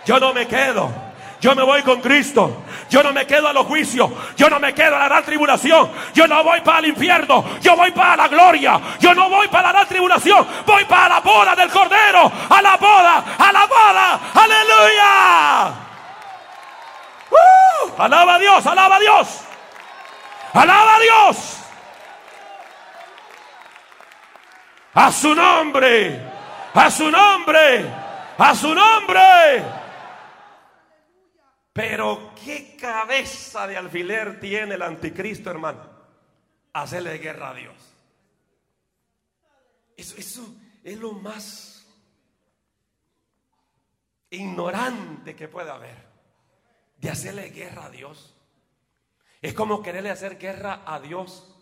[SPEAKER 1] Yo no me quedo. Yo me voy con Cristo. Yo no me quedo a los juicios. Yo no me quedo a la gran tribulación. Yo no voy para el infierno. Yo voy para la gloria. Yo no voy para la gran tribulación. Voy para la boda del Cordero. A la boda. A la boda. Aleluya. ¡Uh! alaba a Dios. Alaba a Dios. Alaba a Dios. A su nombre. A su nombre. A su nombre. Pero qué cabeza de alfiler tiene el anticristo, hermano. Hacerle guerra a Dios. Eso, eso es lo más ignorante que puede haber. De hacerle guerra a Dios. Es como quererle hacer guerra a Dios.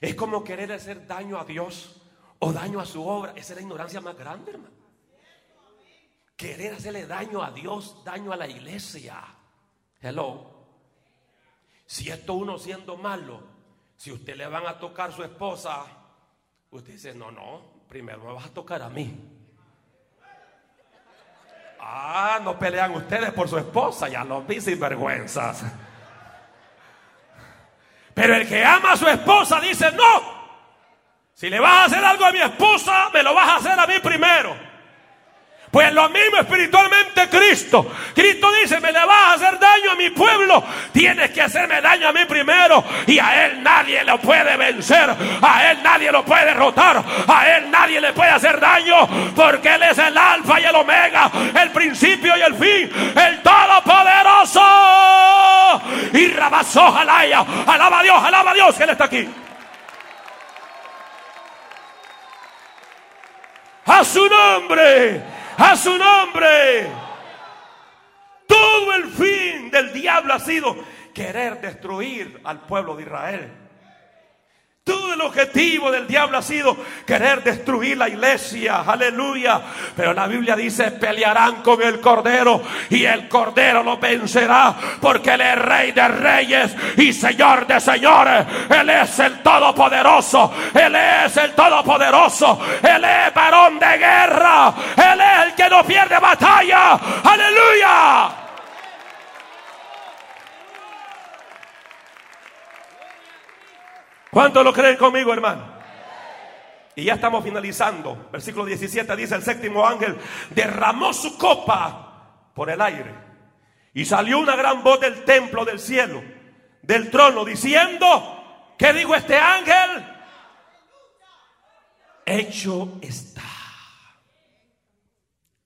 [SPEAKER 1] Es como quererle hacer daño a Dios o daño a su obra. Esa es la ignorancia más grande, hermano. Querer hacerle daño a Dios, daño a la iglesia. Hello. Si esto uno siendo malo, si usted le van a tocar su esposa, usted dice, no, no, primero me vas a tocar a mí. Ah, no pelean ustedes por su esposa, ya los vi sin vergüenzas. Pero el que ama a su esposa dice, no, si le vas a hacer algo a mi esposa, me lo vas a hacer a mí primero. Pues lo mismo espiritualmente Cristo. Cristo dice, me le vas a hacer daño a mi pueblo. Tienes que hacerme daño a mí primero. Y a él nadie lo puede vencer. A él nadie lo puede derrotar. A él nadie le puede hacer daño. Porque él es el alfa y el omega. El principio y el fin. El todopoderoso. Y rabazó Jalaya. Alaba a Dios, alaba a Dios. Él está aquí. A su nombre a su nombre. Todo el fin del diablo ha sido querer destruir al pueblo de Israel. Todo el objetivo del diablo ha sido querer destruir la iglesia. Aleluya. Pero la Biblia dice, pelearán con el Cordero y el Cordero lo vencerá porque Él es Rey de Reyes y Señor de Señores. Él es el Todopoderoso. Él es el Todopoderoso. Él es varón de guerra. Él es el que no pierde batalla. Aleluya. ¿Cuántos lo creen conmigo, hermano? Y ya estamos finalizando. Versículo 17 dice, el séptimo ángel derramó su copa por el aire. Y salió una gran voz del templo del cielo, del trono, diciendo, ¿qué dijo este ángel? Hecho está.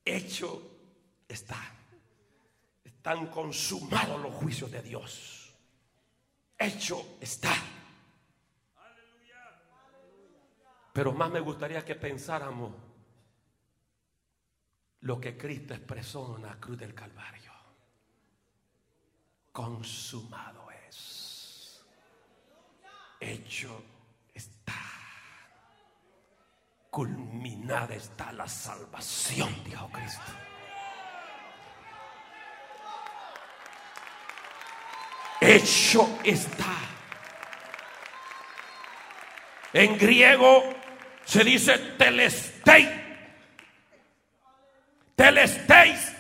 [SPEAKER 1] Hecho está. Están consumados los juicios de Dios. Hecho está. Pero más me gustaría que pensáramos lo que Cristo expresó en la cruz del Calvario. Consumado es. Hecho está. Culminada está la salvación, dijo Cristo. Hecho está. En griego se dice telestei. Telesteis.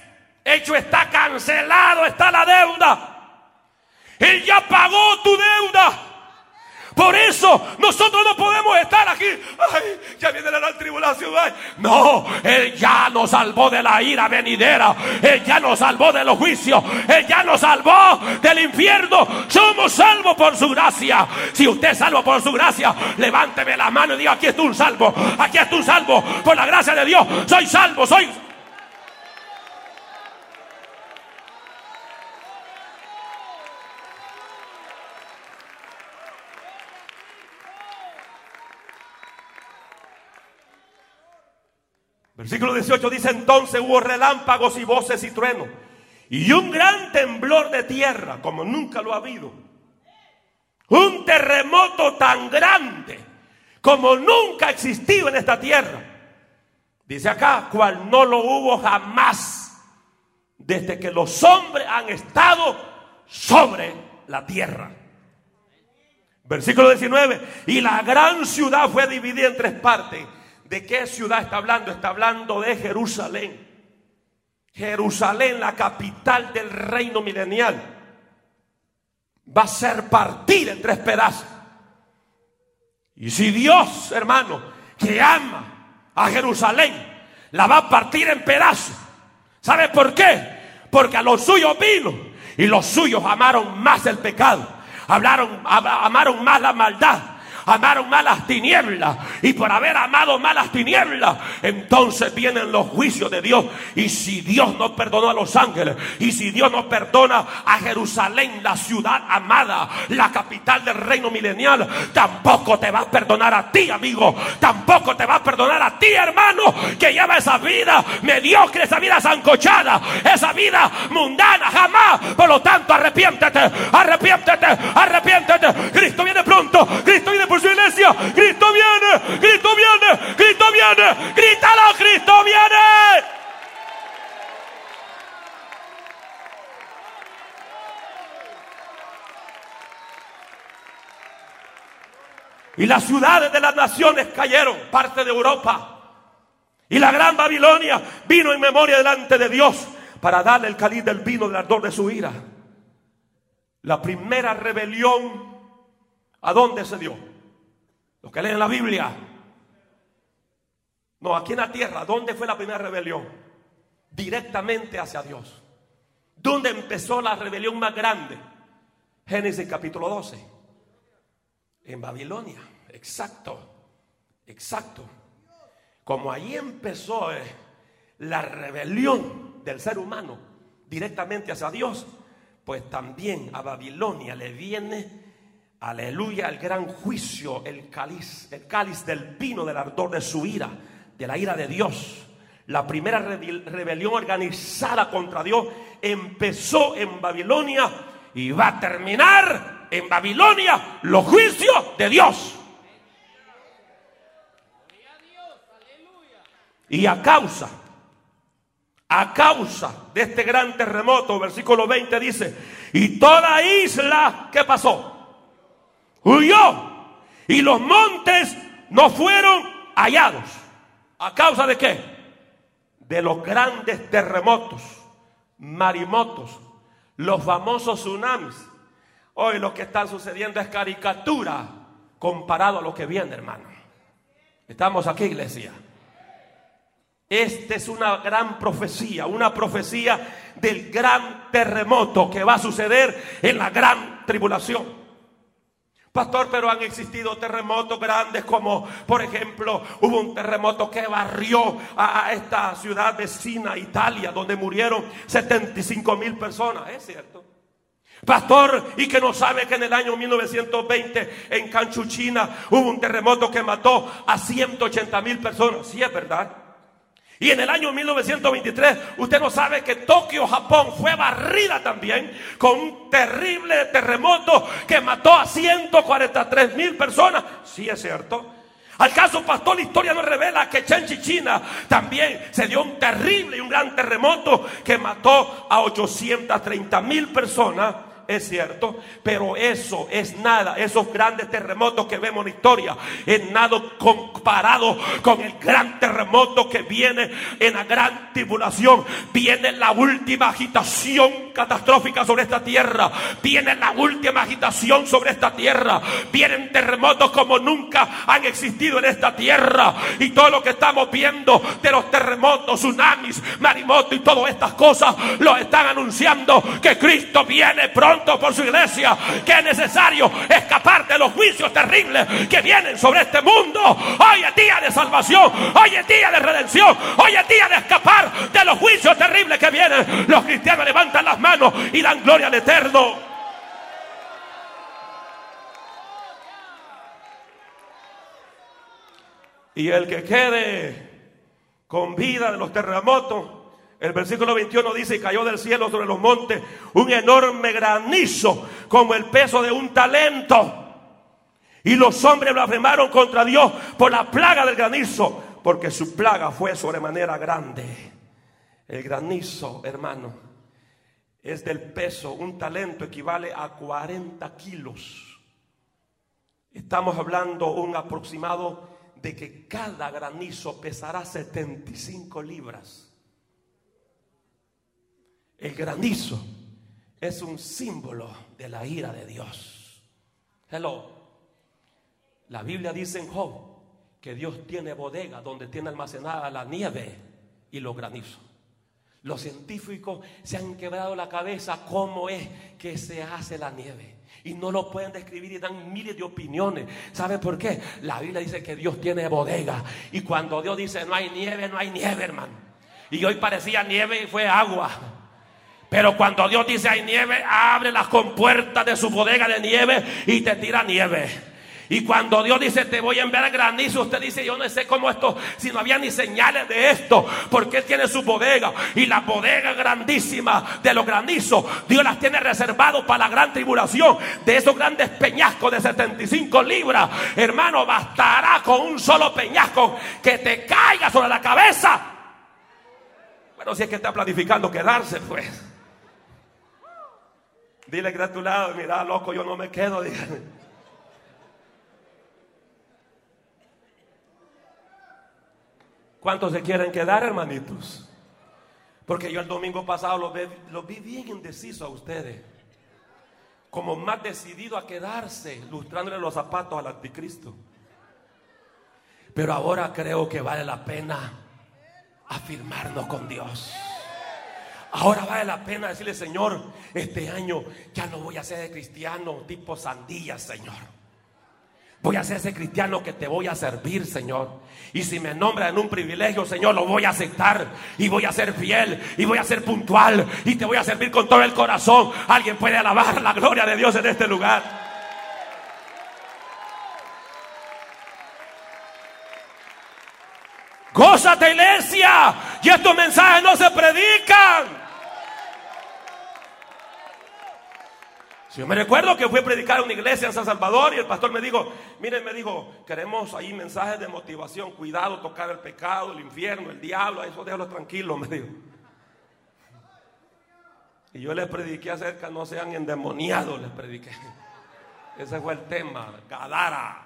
[SPEAKER 1] Hecho está cancelado, está la deuda. Él ya pagó tu deuda. Por eso nosotros no podemos estar aquí. Ay, ya viene la gran tribulación. No, Él ya nos salvó de la ira venidera. Él ya nos salvó de los juicios. Él ya nos salvó del infierno. Somos salvos por su gracia. Si usted es salvo por su gracia, levánteme la mano y diga: Aquí está un salvo. Aquí está un salvo. Por la gracia de Dios, soy salvo. Soy Versículo 18 dice entonces hubo relámpagos y voces y truenos y un gran temblor de tierra como nunca lo ha habido. Un terremoto tan grande como nunca ha existido en esta tierra. Dice acá, cual no lo hubo jamás desde que los hombres han estado sobre la tierra. Versículo 19, y la gran ciudad fue dividida en tres partes ¿De qué ciudad está hablando? Está hablando de Jerusalén. Jerusalén, la capital del reino milenial. va a ser partir en tres pedazos. Y si Dios, hermano, que ama a Jerusalén, la va a partir en pedazos. ¿Sabe por qué? Porque a los suyos vino y los suyos amaron más el pecado, hablaron, amaron más la maldad amaron malas tinieblas. Y por haber amado malas tinieblas, entonces vienen los juicios de Dios. Y si Dios no perdonó a los ángeles, y si Dios no perdona a Jerusalén, la ciudad amada, la capital del reino milenial, tampoco te va a perdonar a ti, amigo. Tampoco te va a perdonar a ti, hermano, que lleva esa vida mediocre, esa vida zancochada, esa vida mundana, jamás. Por lo tanto, arrepiéntete, arrepiéntete, arrepiéntete. Cristo viene pronto, Cristo viene pronto su iglesia. Cristo viene, Cristo viene, Cristo viene. Grítalo, Cristo viene. Y las ciudades de las naciones cayeron, parte de Europa. Y la gran Babilonia vino en memoria delante de Dios para darle el cáliz del vino del ardor de su ira. La primera rebelión, ¿a dónde se dio? Los que leen la Biblia. No, aquí en la tierra, ¿dónde fue la primera rebelión? Directamente hacia Dios. ¿Dónde empezó la rebelión más grande? Génesis capítulo 12. En Babilonia. Exacto. Exacto. Como ahí empezó eh, la rebelión del ser humano directamente hacia Dios, pues también a Babilonia le viene aleluya, el gran juicio, el cáliz, el cáliz del vino del ardor de su ira, de la ira de Dios. La primera rebelión organizada contra Dios empezó en Babilonia y va a terminar en Babilonia los juicios de Dios. Y a causa, a causa de este gran terremoto, versículo 20 dice, y toda isla, ¿qué pasó? Huyó y los montes no fueron hallados. ¿A causa de qué? De los grandes terremotos, marimotos, los famosos tsunamis. Hoy lo que está sucediendo es caricatura comparado a lo que viene, hermano. Estamos aquí, iglesia. Esta es una gran profecía, una profecía del gran terremoto que va a suceder en la gran tribulación. Pastor, pero han existido terremotos grandes como, por ejemplo, hubo un terremoto que barrió a, esta ciudad vecina, Italia, donde murieron 75 mil personas. Es cierto. Pastor, y que no sabe que en el año 1920 en Canchuchina hubo un terremoto que mató a 180 mil personas. Sí, es verdad. Y en el año 1923, usted no sabe que Tokio, Japón, fue barrida también con un terrible terremoto que mató a 143 mil personas. Sí, es cierto. Al caso, pastor, la historia nos revela que China también se dio un terrible y un gran terremoto que mató a 830 mil personas es cierto, pero eso es nada, esos grandes terremotos que vemos en historia, es nada comparado con el gran terremoto que viene en la gran tribulación. Viene la última agitación catastrófica sobre esta tierra, viene la última agitación sobre esta tierra, vienen terremotos como nunca han existido en esta tierra. Y todo lo que estamos viendo de los terremotos, tsunamis, marimotos y todas estas cosas lo están anunciando que Cristo viene pronto por su iglesia que es necesario escapar de los juicios terribles que vienen sobre este mundo. Hoy es día de salvación, hoy es día de redención, hoy es día de escapar de los juicios terribles que vienen. Los cristianos levantan las manos y dan gloria al Eterno. Y el que quede con vida de los terremotos el versículo 21 dice, cayó del cielo sobre los montes un enorme granizo como el peso de un talento. Y los hombres blasfemaron contra Dios por la plaga del granizo, porque su plaga fue sobremanera grande. El granizo, hermano, es del peso, un talento equivale a 40 kilos. Estamos hablando un aproximado de que cada granizo pesará 75 libras. El granizo es un símbolo de la ira de Dios. Hello. La Biblia dice en Job que Dios tiene bodega donde tiene almacenada la nieve y los granizos. Los científicos se han quebrado la cabeza cómo es que se hace la nieve. Y no lo pueden describir y dan miles de opiniones. ¿Sabe por qué? La Biblia dice que Dios tiene bodega. Y cuando Dios dice no hay nieve, no hay nieve, hermano. Y hoy parecía nieve y fue agua. Pero cuando Dios dice hay nieve, abre las compuertas de su bodega de nieve y te tira nieve. Y cuando Dios dice te voy a enviar granizo, usted dice yo no sé cómo esto, si no había ni señales de esto, porque Él tiene su bodega y la bodega grandísima de los granizos, Dios las tiene reservado para la gran tribulación de esos grandes peñascos de 75 libras. Hermano, bastará con un solo peñasco que te caiga sobre la cabeza. Bueno, si es que está planificando quedarse, pues. Dile que a tu lado, mira, loco, yo no me quedo. Dígame. ¿Cuántos se quieren quedar, hermanitos? Porque yo el domingo pasado lo vi, bien indeciso a ustedes. Como más decidido a quedarse, lustrándole los zapatos al anticristo. Pero ahora creo que vale la pena afirmarnos con Dios. Ahora vale la pena decirle, Señor, este año ya no voy a ser de cristiano tipo sandía, Señor. Voy a ser ese cristiano que te voy a servir, Señor. Y si me nombra en un privilegio, Señor, lo voy a aceptar. Y voy a ser fiel. Y voy a ser puntual. Y te voy a servir con todo el corazón. Alguien puede alabar la gloria de Dios en este lugar. Gózate, iglesia. Y estos mensajes no se predican. Yo me recuerdo que fui a predicar a una iglesia en San Salvador y el pastor me dijo, miren, me dijo, queremos ahí mensajes de motivación, cuidado, tocar el pecado, el infierno, el diablo, eso déjalo tranquilo, me dijo. Y yo les prediqué acerca, no sean endemoniados, les prediqué. Ese fue el tema, Gadara.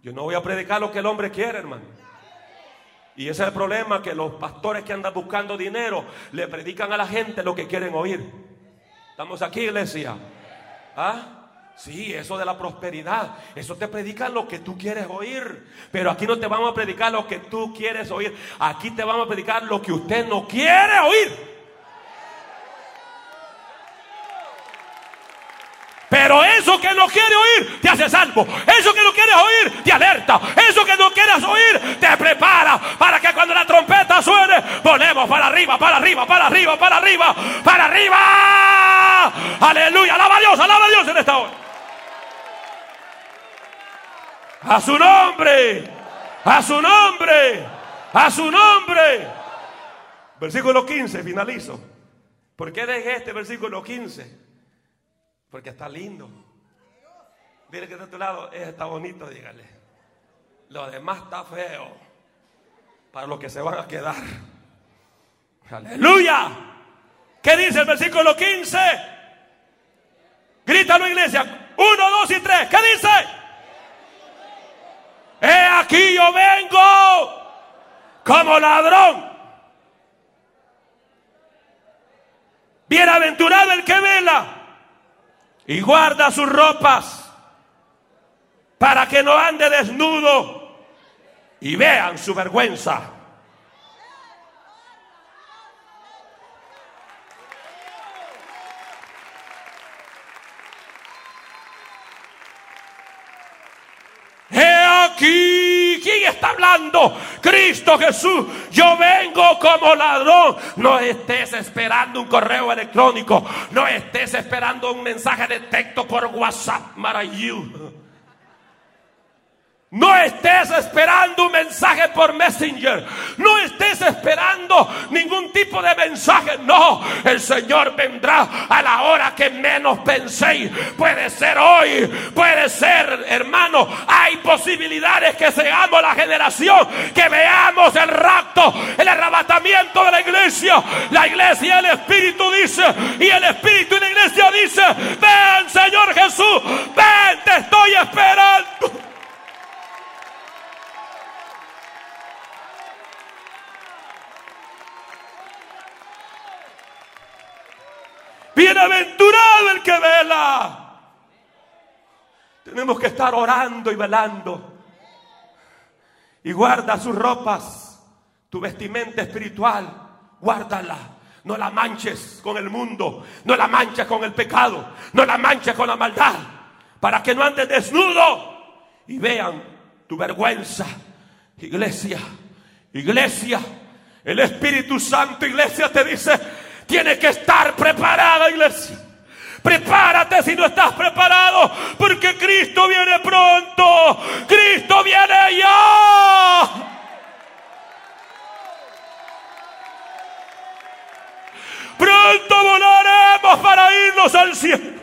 [SPEAKER 1] Yo no voy a predicar lo que el hombre quiere, hermano. Y ese es el problema, que los pastores que andan buscando dinero le predican a la gente lo que quieren oír. ¿Estamos aquí, iglesia? ¿Ah? Sí, eso de la prosperidad, eso te predica lo que tú quieres oír. Pero aquí no te vamos a predicar lo que tú quieres oír. Aquí te vamos a predicar lo que usted no quiere oír. Pero eso que no quiere oír te hace salvo. Eso que no quieres oír te alerta. Eso que no quieres oír te prepara para que cuando la trompeta suene, ponemos para arriba, para arriba, para arriba, para arriba, para arriba. Aleluya. Alaba a Dios, alaba a Dios en esta hora. A su nombre, a su nombre, a su nombre. Versículo 15, finalizo. ¿Por qué dejé este versículo 15? Porque está lindo. Mire que está a tu lado, está bonito, dígale. Lo demás está feo. Para los que se van a quedar. Aleluya. ¿Qué dice el versículo 15? Grítalo, iglesia. Uno, dos y tres. ¿Qué dice? He aquí yo vengo como ladrón. Bienaventurado el que vela y guarda sus ropas para que no ande desnudo y vean su vergüenza. He aquí, ¿quién hablando? Cristo Jesús, yo vengo como ladrón. No estés esperando un correo electrónico, no estés esperando un mensaje de texto por WhatsApp, Marayu. No estés esperando un mensaje por Messenger. No estés esperando ningún tipo de mensaje. No, el Señor vendrá a la hora que menos penséis. Puede ser hoy, puede ser, hermano. Hay posibilidades que seamos la generación que veamos el rapto, el arrebatamiento de la iglesia. La iglesia, el Espíritu dice, y el Espíritu y la iglesia dice: Ven, Señor Jesús, ven, te estoy esperando. Bienaventurado el que vela. Tenemos que estar orando y velando. Y guarda sus ropas, tu vestimenta espiritual, guárdala. No la manches con el mundo, no la manches con el pecado, no la manches con la maldad, para que no andes desnudo y vean tu vergüenza. Iglesia, iglesia, el Espíritu Santo, iglesia, te dice, tiene que estar preparada, iglesia. Prepárate si no estás preparado, porque Cristo viene pronto. Cristo viene ya. Pronto volaremos para irnos al cielo.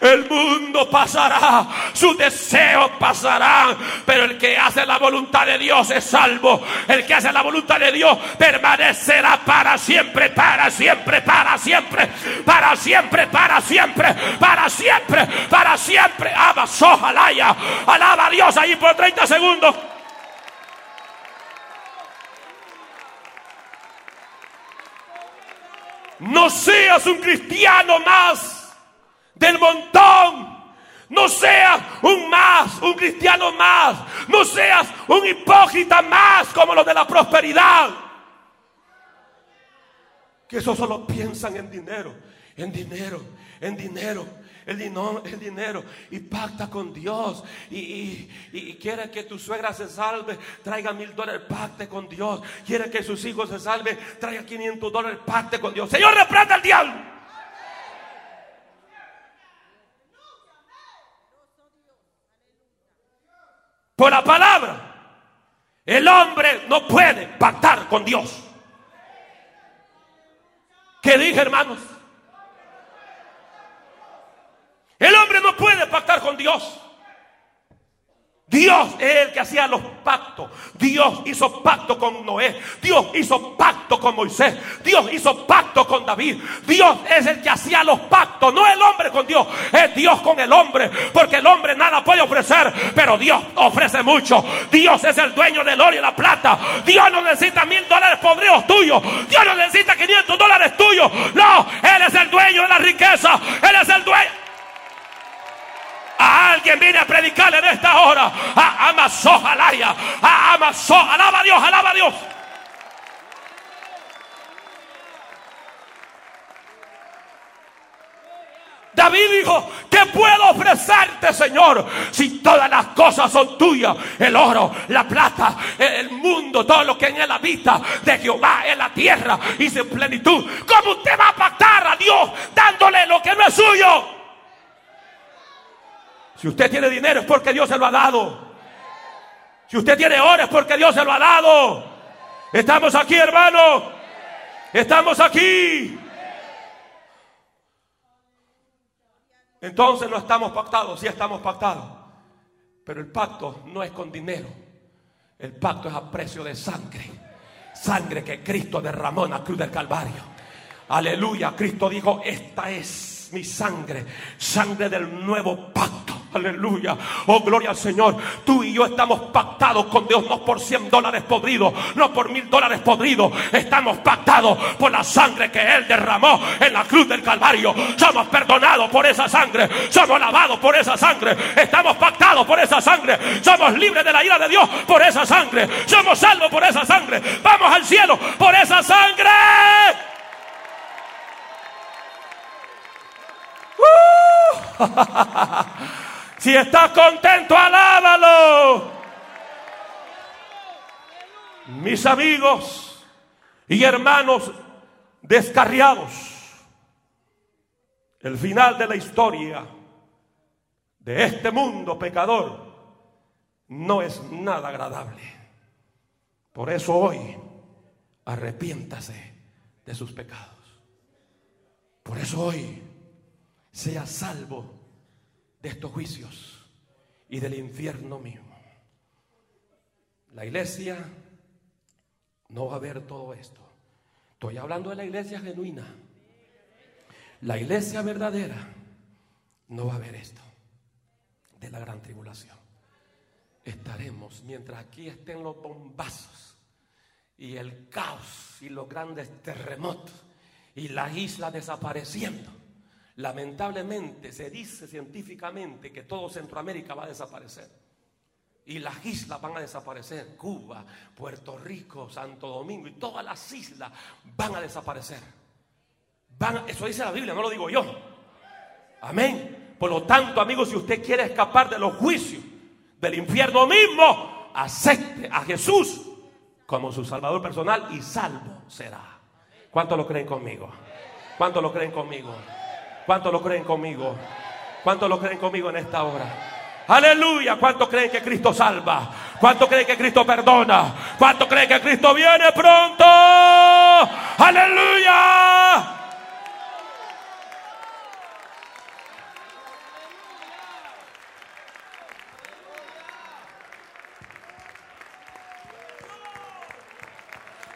[SPEAKER 1] El mundo pasará, sus deseos pasarán, pero el que hace la voluntad de Dios es salvo. El que hace la voluntad de Dios permanecerá para siempre, para siempre, para siempre, para siempre, para siempre, para siempre, para siempre. Ama, sojalaya, alaba a Dios ahí por 30 segundos. No seas un cristiano más del montón. No seas un más, un cristiano más. No seas un hipócrita más como los de la prosperidad. Que eso solo piensan en dinero, en dinero, en dinero. El, dinero, el dinero y pacta con Dios y, quiere que tu suegra se salve, traiga mil dólares, pacte con Dios. Quiere que sus hijos se salven, traiga 500 dólares, pacte con Dios. Señor, reprenda al diablo. por la palabra. El hombre no puede pactar con Dios. ¿Qué dije, hermanos? El hombre no puede pactar con Dios. Dios es el que hacía los pactos. Dios hizo pacto con Noé. Dios hizo pacto con Moisés. Dios hizo pacto con David. Dios es el que hacía los pactos. No el hombre con Dios. Es Dios con el hombre. Porque el hombre nada puede ofrecer. Pero Dios ofrece mucho. Dios es el dueño del oro y la plata. Dios no necesita mil dólares podridos tuyos. Dios no necesita 500 dólares tuyos. No, Él es el dueño de la riqueza. Él es el dueño. A alguien viene a predicarle en esta hora. A Amazo, alaya. A Amazo, alaba a Dios, alaba a Dios. David dijo, ¿qué puedo ofrecerte, Señor? Si todas las cosas son tuyas, el oro, la plata, el mundo, todo lo que en él habita, de Jehová en la tierra y su plenitud. ¿Cómo usted va a pactar a Dios dándole lo que no es suyo? Si usted tiene dinero es porque Dios se lo ha dado. Si usted tiene oro es porque Dios se lo ha dado. Estamos aquí, hermano. Estamos aquí. Entonces no estamos pactados, sí estamos pactados. Pero el pacto no es con dinero. El pacto es a precio de sangre. Sangre que Cristo derramó en la cruz del Calvario. Aleluya. Cristo dijo, esta es mi sangre. Sangre del nuevo pacto Aleluya. Oh, gloria al Señor. Tú y yo estamos pactados con Dios, no por 100 dólares podridos, no por mil dólares podridos. Estamos pactados por la sangre que Él derramó en la cruz del Calvario. Somos perdonados por esa sangre. Somos lavados por esa sangre. Estamos pactados por esa sangre. Somos libres de la ira de Dios por esa sangre. Somos salvos por esa sangre. Vamos al cielo por esa sangre. ¡Uh! Si estás contento, alábalo. Mis amigos y hermanos descarriados, el final de la historia de este mundo pecador no es nada agradable. Por eso hoy arrepiéntase de sus pecados. Por eso hoy sea salvo de estos juicios y del infierno mismo. La iglesia no va a ver todo esto. Estoy hablando de la iglesia genuina. La iglesia verdadera no va a ver esto de la gran tribulación. Estaremos mientras aquí estén los bombazos y el caos y los grandes terremotos y la isla desapareciendo. Lamentablemente se dice científicamente que todo Centroamérica va a desaparecer. Y las islas van a desaparecer. Cuba, Puerto Rico, Santo Domingo y todas las islas van a desaparecer. Eso dice la Biblia, no lo digo yo. Amén. Por lo tanto, amigos, si usted quiere escapar de los juicios del infierno mismo, acepte a Jesús como su Salvador personal y salvo será. ¿Cuántos lo creen conmigo? ¿Cuántos lo creen conmigo? ¿Cuántos lo creen conmigo? ¿Cuántos lo creen conmigo en esta hora? Aleluya. ¿Cuántos creen que Cristo salva? ¿Cuántos creen que Cristo perdona? ¿Cuántos creen que Cristo viene pronto? Aleluya.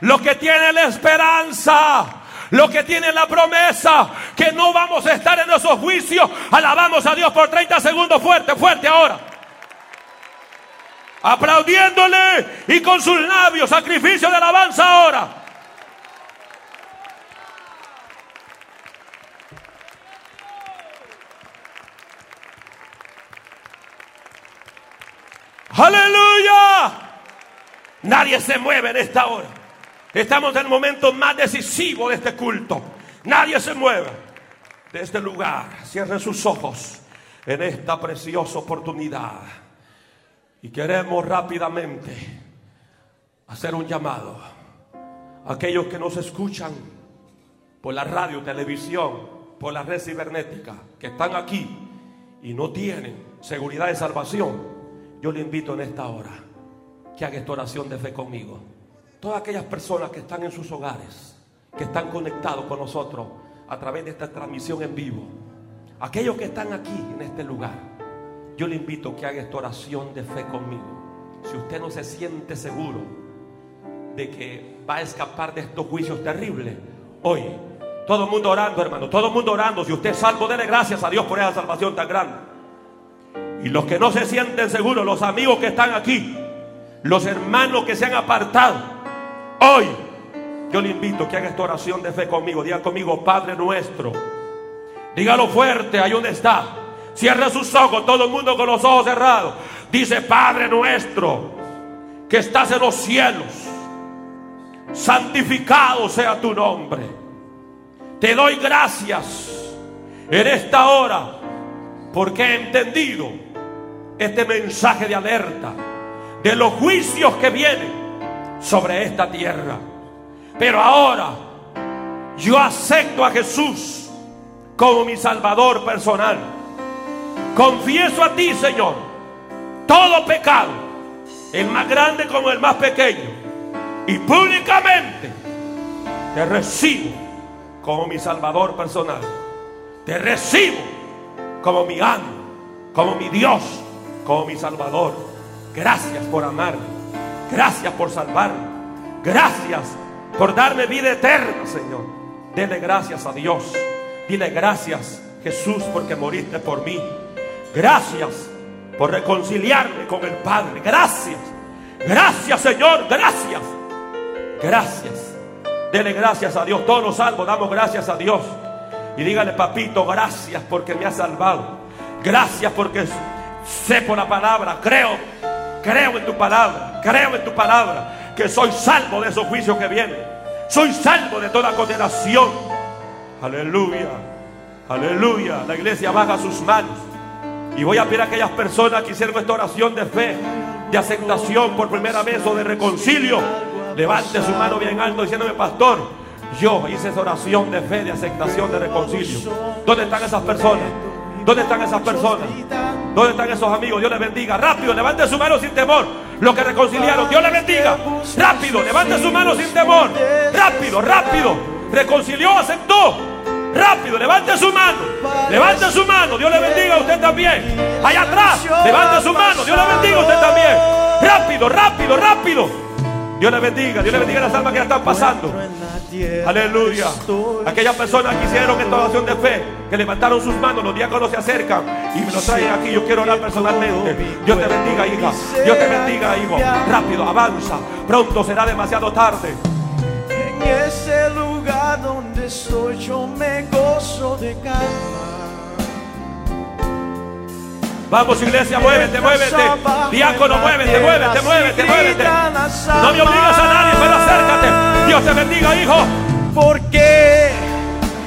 [SPEAKER 1] Los que tienen la esperanza, los que tienen la promesa, que no vamos a estar en esos juicios, alabamos a Dios por 30 segundos fuerte, fuerte ahora. Aplaudiéndole y con sus labios, sacrificio de alabanza ahora. Aleluya. Nadie se mueve en esta hora. Estamos en el momento más decisivo de este culto. Nadie se mueve de este lugar. Cierre sus ojos en esta preciosa oportunidad. Y queremos rápidamente hacer un llamado a aquellos que nos escuchan por la radio, televisión, por la red cibernética, que están aquí y no tienen seguridad de salvación. Yo le invito en esta hora que haga esta oración de fe conmigo todas aquellas personas que están en sus hogares, que están conectados con nosotros a través de esta transmisión en vivo, aquellos que están aquí en este lugar, yo le invito a que haga esta oración de fe conmigo. Si usted no se siente seguro de que va a escapar de estos juicios terribles, hoy, todo el mundo orando, hermano, todo el mundo orando, si usted es salvo, dele gracias a Dios por esa salvación tan grande. Y los que no se sienten seguros, los amigos que están aquí, los hermanos que se han apartado, Hoy yo le invito a que haga esta oración de fe conmigo. Diga conmigo, Padre nuestro. Dígalo fuerte, ahí donde está. Cierra sus ojos, todo el mundo con los ojos cerrados. Dice, Padre nuestro, que estás en los cielos. Santificado sea tu nombre. Te doy gracias en esta hora porque he entendido este mensaje de alerta de los juicios que vienen sobre esta tierra. Pero ahora yo acepto a Jesús como mi Salvador personal. Confieso a ti, Señor, todo pecado, el más grande como el más pequeño, y públicamente te recibo como mi Salvador personal. Te recibo como mi amo, como mi Dios, como mi Salvador. Gracias por amarme. Gracias por salvarme. Gracias por darme vida eterna, Señor. Dele gracias a Dios. Dile gracias, Jesús, porque moriste por mí. Gracias por reconciliarme con el Padre. Gracias. Gracias, Señor. Gracias. Gracias. Dele gracias a Dios. Todos los salvos damos gracias a Dios. Y dígale, papito, gracias porque me has salvado. Gracias porque sé por la palabra. Creo Creo en tu palabra, creo en tu palabra, que soy salvo de esos juicios que vienen. Soy salvo de toda condenación. Aleluya, aleluya. La iglesia baja sus manos. Y voy a pedir a aquellas personas que hicieron esta oración de fe, de aceptación por primera vez o de reconcilio. Levante su mano bien alto diciéndome, pastor, yo hice esa oración de fe, de aceptación, de reconcilio. ¿Dónde están esas personas? ¿Dónde están esas personas? ¿Dónde están esos amigos? Dios les bendiga. Rápido, levante su mano sin temor. Los que reconciliaron, Dios les bendiga. Rápido, levante su mano sin temor. Rápido, rápido. Reconcilió, aceptó. Rápido, levante su mano. Levante su mano. Dios le bendiga a usted también. Allá atrás, levante su mano. Dios le bendiga a usted también. Rápido, rápido, rápido. Dios le bendiga, Dios le bendiga las almas que ya están pasando. Aleluya. Aquellas personas que hicieron esta oración de fe, que levantaron sus manos, los diáconos se acercan y me lo traen aquí. Yo quiero orar personalmente. Dios te bendiga, hija. Dios te bendiga, hijo. Rápido, avanza. Pronto será demasiado tarde.
[SPEAKER 3] En ese lugar donde estoy yo me gozo de calma.
[SPEAKER 1] Vamos iglesia, muévete, muévete. Diácono, muévete, muévete, muévete, muévete. No me obligas a nadie, pero acércate. Dios te bendiga, hijo.
[SPEAKER 3] Porque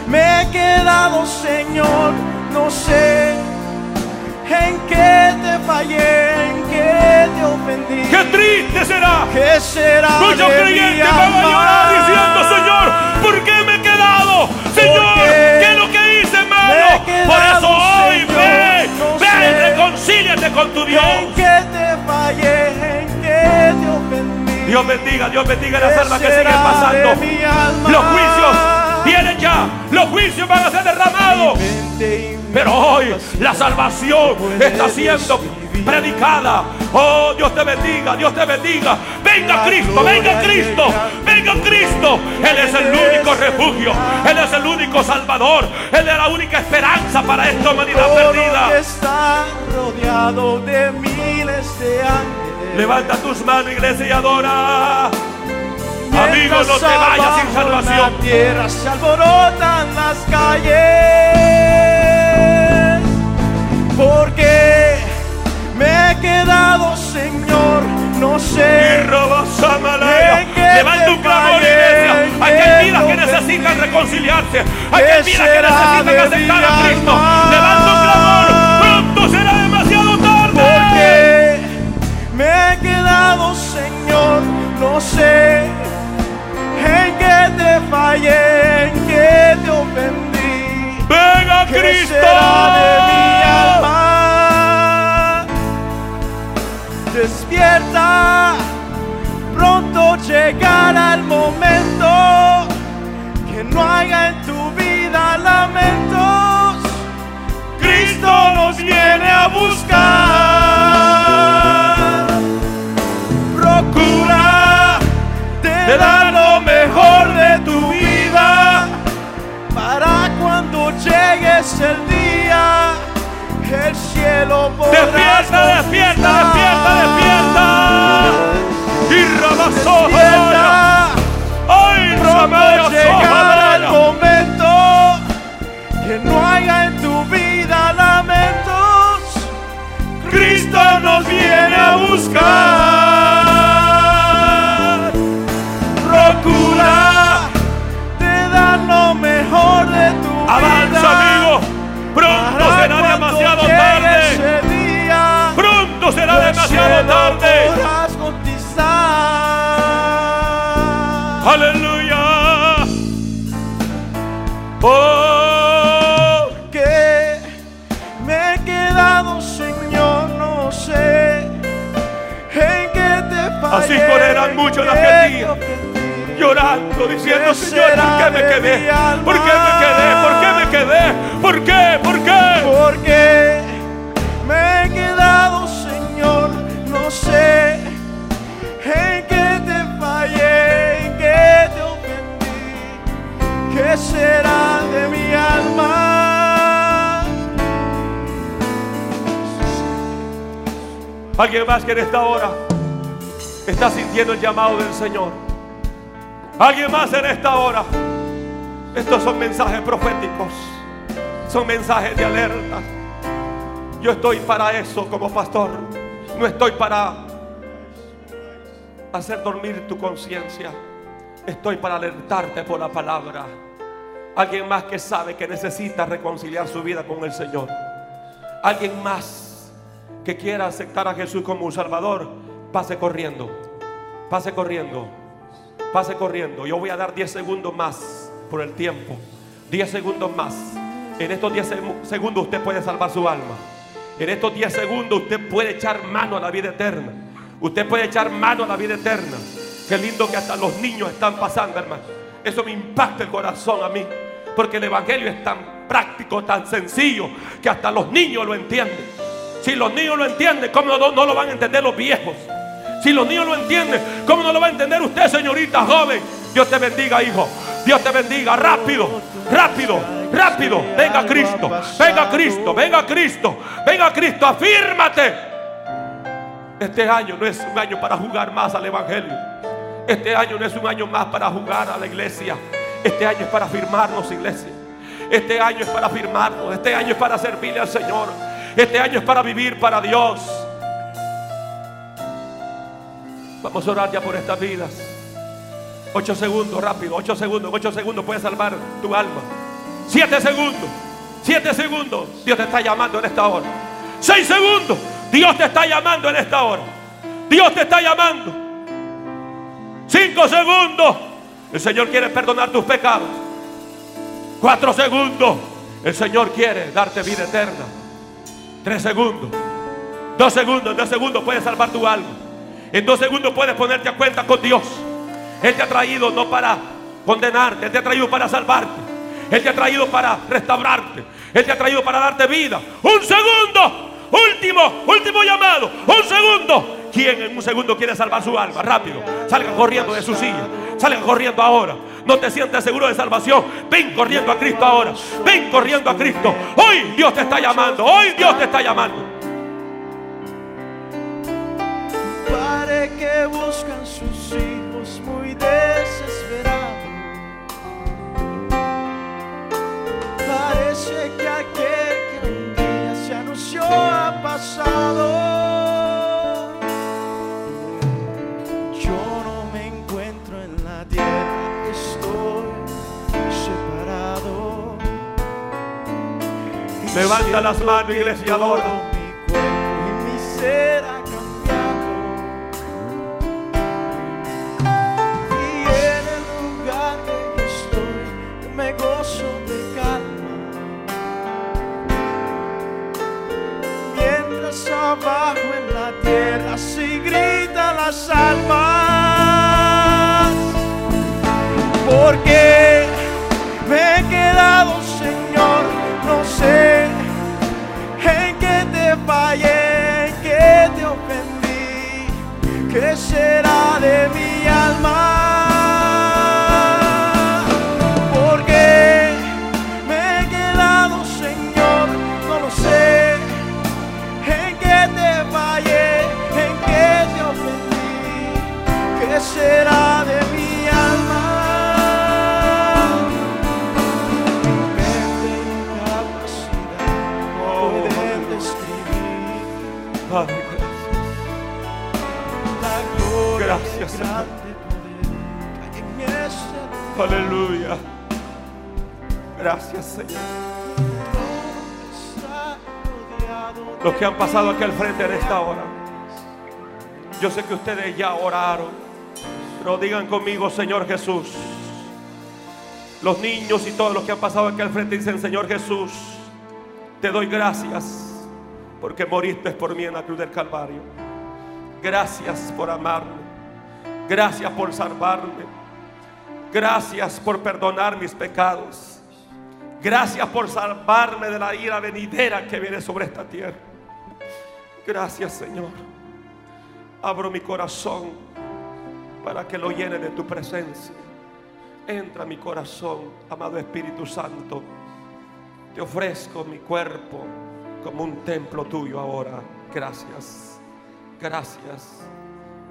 [SPEAKER 3] me he quedado, Señor, no sé en qué te fallé, en qué te ofendí.
[SPEAKER 1] Qué triste será.
[SPEAKER 3] ¿Qué será?
[SPEAKER 1] Muchos creyentes van a llorar diciendo, Señor, ¿por qué me he quedado? Señor, ¿qué es lo que hice malo? Por eso hoy
[SPEAKER 3] Señor,
[SPEAKER 1] ve,
[SPEAKER 3] no
[SPEAKER 1] ve, reconcíliate con tu Dios.
[SPEAKER 3] ¿En qué te fallé? ¿En qué te ofendí?
[SPEAKER 1] Dios bendiga, Dios bendiga las
[SPEAKER 3] ¿Qué
[SPEAKER 1] almas que siguen pasando. Los juicios vienen ya, los juicios van a ser derramados. Pero hoy la salvación está siendo predicada. Oh, Dios te bendiga, Dios te bendiga. Venga Cristo, venga Cristo, venga Cristo. Él es el único refugio, Él es el único salvador, Él es la única esperanza para esta humanidad perdida.
[SPEAKER 3] que está rodeado de miles de ángeles.
[SPEAKER 1] Levanta tus manos, iglesia, y adora. Amigo, no te vayas sin salvación.
[SPEAKER 3] La tierra se alborotan las calles. Porque me he quedado, Señor, no sé.
[SPEAKER 1] Levanta un clamor, iglesia. Aquel
[SPEAKER 3] que
[SPEAKER 1] vida que necesitan reconciliarse.
[SPEAKER 3] ¿Qué
[SPEAKER 1] Aquel vida que necesitan aceptar a Cristo. Levanta
[SPEAKER 3] Señor, no sé en qué te fallé, en qué te ofendí.
[SPEAKER 1] Venga
[SPEAKER 3] ¿Qué
[SPEAKER 1] Cristo.
[SPEAKER 3] Despierta,
[SPEAKER 1] Ay,
[SPEAKER 3] pronto llegará el momento que no haya en tu vida lamentos. Cristo nos viene a buscar. Procura te dar lo mejor de tu vida.
[SPEAKER 1] Avanza, amigo. Pronto será demasiado tarde. Pronto será demasiado tarde. Llorando, diciendo,
[SPEAKER 3] ¿Qué
[SPEAKER 1] Señor, ¿por qué me quedé? ¿Por qué me quedé? ¿Por qué me quedé? ¿Por qué? ¿Por qué?
[SPEAKER 3] Porque me he quedado, Señor, no sé en qué te fallé, en qué te ofendí. ¿Qué será de mi alma?
[SPEAKER 1] Alguien más que en esta hora está sintiendo el llamado del Señor. Alguien más en esta hora. Estos son mensajes proféticos. Son mensajes de alerta. Yo estoy para eso como pastor. No estoy para hacer dormir tu conciencia. Estoy para alertarte por la palabra. Alguien más que sabe que necesita reconciliar su vida con el Señor. Alguien más que quiera aceptar a Jesús como un Salvador, pase corriendo. Pase corriendo. Pase corriendo. Yo voy a dar 10 segundos más por el tiempo. 10 segundos más. En estos 10 segu- segundos usted puede salvar su alma. En estos 10 segundos usted puede echar mano a la vida eterna. Usted puede echar mano a la vida eterna. Qué lindo que hasta los niños están pasando, hermano. Eso me impacta el corazón a mí. Porque el Evangelio es tan práctico, tan sencillo, que hasta los niños lo entienden. Si los niños lo entienden, ¿cómo no, no lo van a entender los viejos? Si los niños lo entienden, ¿cómo no lo va a entender usted, señorita joven? Dios te bendiga, hijo. Dios te bendiga. Rápido, rápido, rápido. Venga Cristo, venga Cristo, venga Cristo, venga Cristo. Afírmate. Este año no es un año para jugar más al Evangelio. Este año no es un año más para jugar a la iglesia. Este año es para firmarnos, iglesia. Este año es para firmarnos. Este año es para servirle al Señor. Este año es para vivir para Dios. Vamos a orar ya por estas vidas. Ocho segundos, rápido. Ocho segundos. Ocho segundos puede salvar tu alma. Siete segundos. Siete segundos. Dios te está llamando en esta hora. Seis segundos. Dios te está llamando en esta hora. Dios te está llamando. Cinco segundos. El Señor quiere perdonar tus pecados. Cuatro segundos. El Señor quiere darte vida eterna. Tres segundos. Dos segundos. Dos segundos puede salvar tu alma. En dos segundos puedes ponerte a cuenta con Dios. Él te ha traído no para condenarte. Él te ha traído para salvarte. Él te ha traído para restaurarte. Él te ha traído para darte vida. Un segundo. Último, último llamado. Un segundo. ¿Quién en un segundo quiere salvar su alma? Rápido. Salga corriendo de su silla. Salga corriendo ahora. No te sientes seguro de salvación. Ven corriendo a Cristo ahora. Ven corriendo a Cristo. Hoy Dios te está llamando. Hoy Dios te está llamando.
[SPEAKER 3] Pare que buscan sus hijos muy desesperados. Parece que aquel que un día se anunció ha pasado. Yo no me encuentro en la tierra, estoy separado.
[SPEAKER 1] Levanta las manos, iglesia,
[SPEAKER 3] todo mi cuerpo y mi ser Porque Señor.
[SPEAKER 1] Los que han pasado aquí al frente en esta hora. Yo sé que ustedes ya oraron. Pero digan conmigo, Señor Jesús. Los niños y todos los que han pasado aquí al frente dicen, Señor Jesús, te doy gracias porque moriste por mí en la cruz del Calvario. Gracias por amarme. Gracias por salvarme. Gracias por perdonar mis pecados. Gracias por salvarme de la ira venidera que viene sobre esta tierra. Gracias Señor. Abro mi corazón para que lo llene de tu presencia. Entra a mi corazón, amado Espíritu Santo. Te ofrezco mi cuerpo como un templo tuyo ahora. Gracias. Gracias.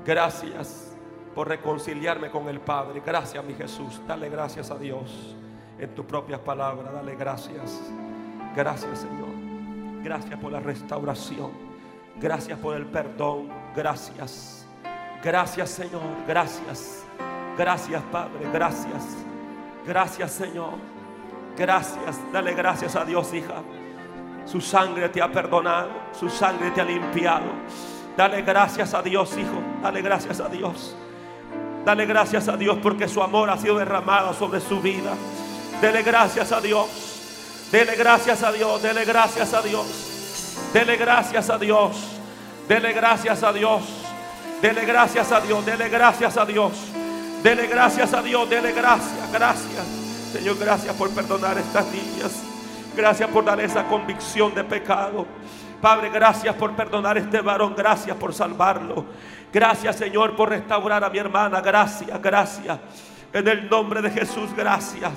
[SPEAKER 1] Gracias por reconciliarme con el Padre. Gracias, mi Jesús. Dale gracias a Dios en tus propias palabras. Dale gracias. Gracias, Señor. Gracias por la restauración. Gracias por el perdón. Gracias. Gracias, Señor. Gracias. Gracias, Padre. Gracias. Gracias, Señor. Gracias. Dale gracias a Dios, hija. Su sangre te ha perdonado. Su sangre te ha limpiado. Dale gracias a Dios, hijo. Dale gracias a Dios. Dale gracias a Dios porque su amor ha sido derramado sobre su vida. Dele gracias a Dios. Dele gracias a Dios. Dele gracias a Dios. Dele gracias a Dios. Dele gracias a Dios. Dele gracias a Dios. Dele gracias a Dios. Dele gracias a Dios. Dele gracias. Gracias. Señor, gracias por perdonar a estas niñas. Gracias por darle esa convicción de pecado. Padre, gracias por perdonar a este varón. Gracias por salvarlo. Gracias, Señor, por restaurar a mi hermana. Gracias, gracias. En el nombre de Jesús, gracias.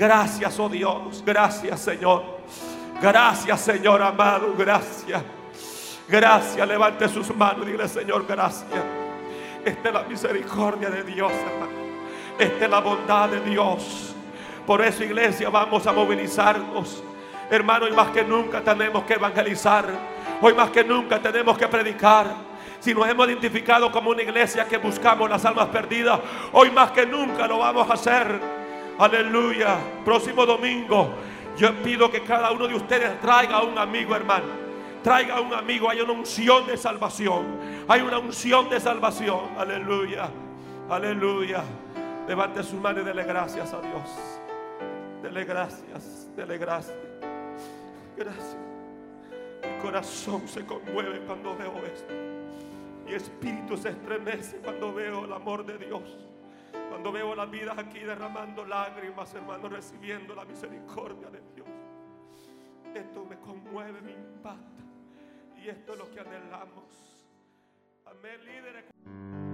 [SPEAKER 1] Gracias, oh Dios. Gracias, Señor. Gracias, Señor amado. Gracias. Gracias. Levante sus manos dile, Señor, gracias. Esta es la misericordia de Dios, hermano. Esta es la bondad de Dios. Por eso, iglesia, vamos a movilizarnos. Hermano, y más que nunca tenemos que evangelizar. Hoy más que nunca tenemos que predicar. Si nos hemos identificado como una iglesia que buscamos las almas perdidas, hoy más que nunca lo vamos a hacer. Aleluya. Próximo domingo, yo pido que cada uno de ustedes traiga un amigo, hermano. Traiga un amigo. Hay una unción de salvación. Hay una unción de salvación. Aleluya. Aleluya. Levante su mano y dele gracias a Dios. Dele gracias. Dele gracias. Gracias. Mi corazón se conmueve cuando veo esto. Mi espíritu se estremece cuando veo el amor de Dios. Cuando veo las vidas aquí derramando lágrimas, hermano, recibiendo la misericordia de Dios. Esto me conmueve, me impacta. Y esto es lo que anhelamos. Amén, líderes.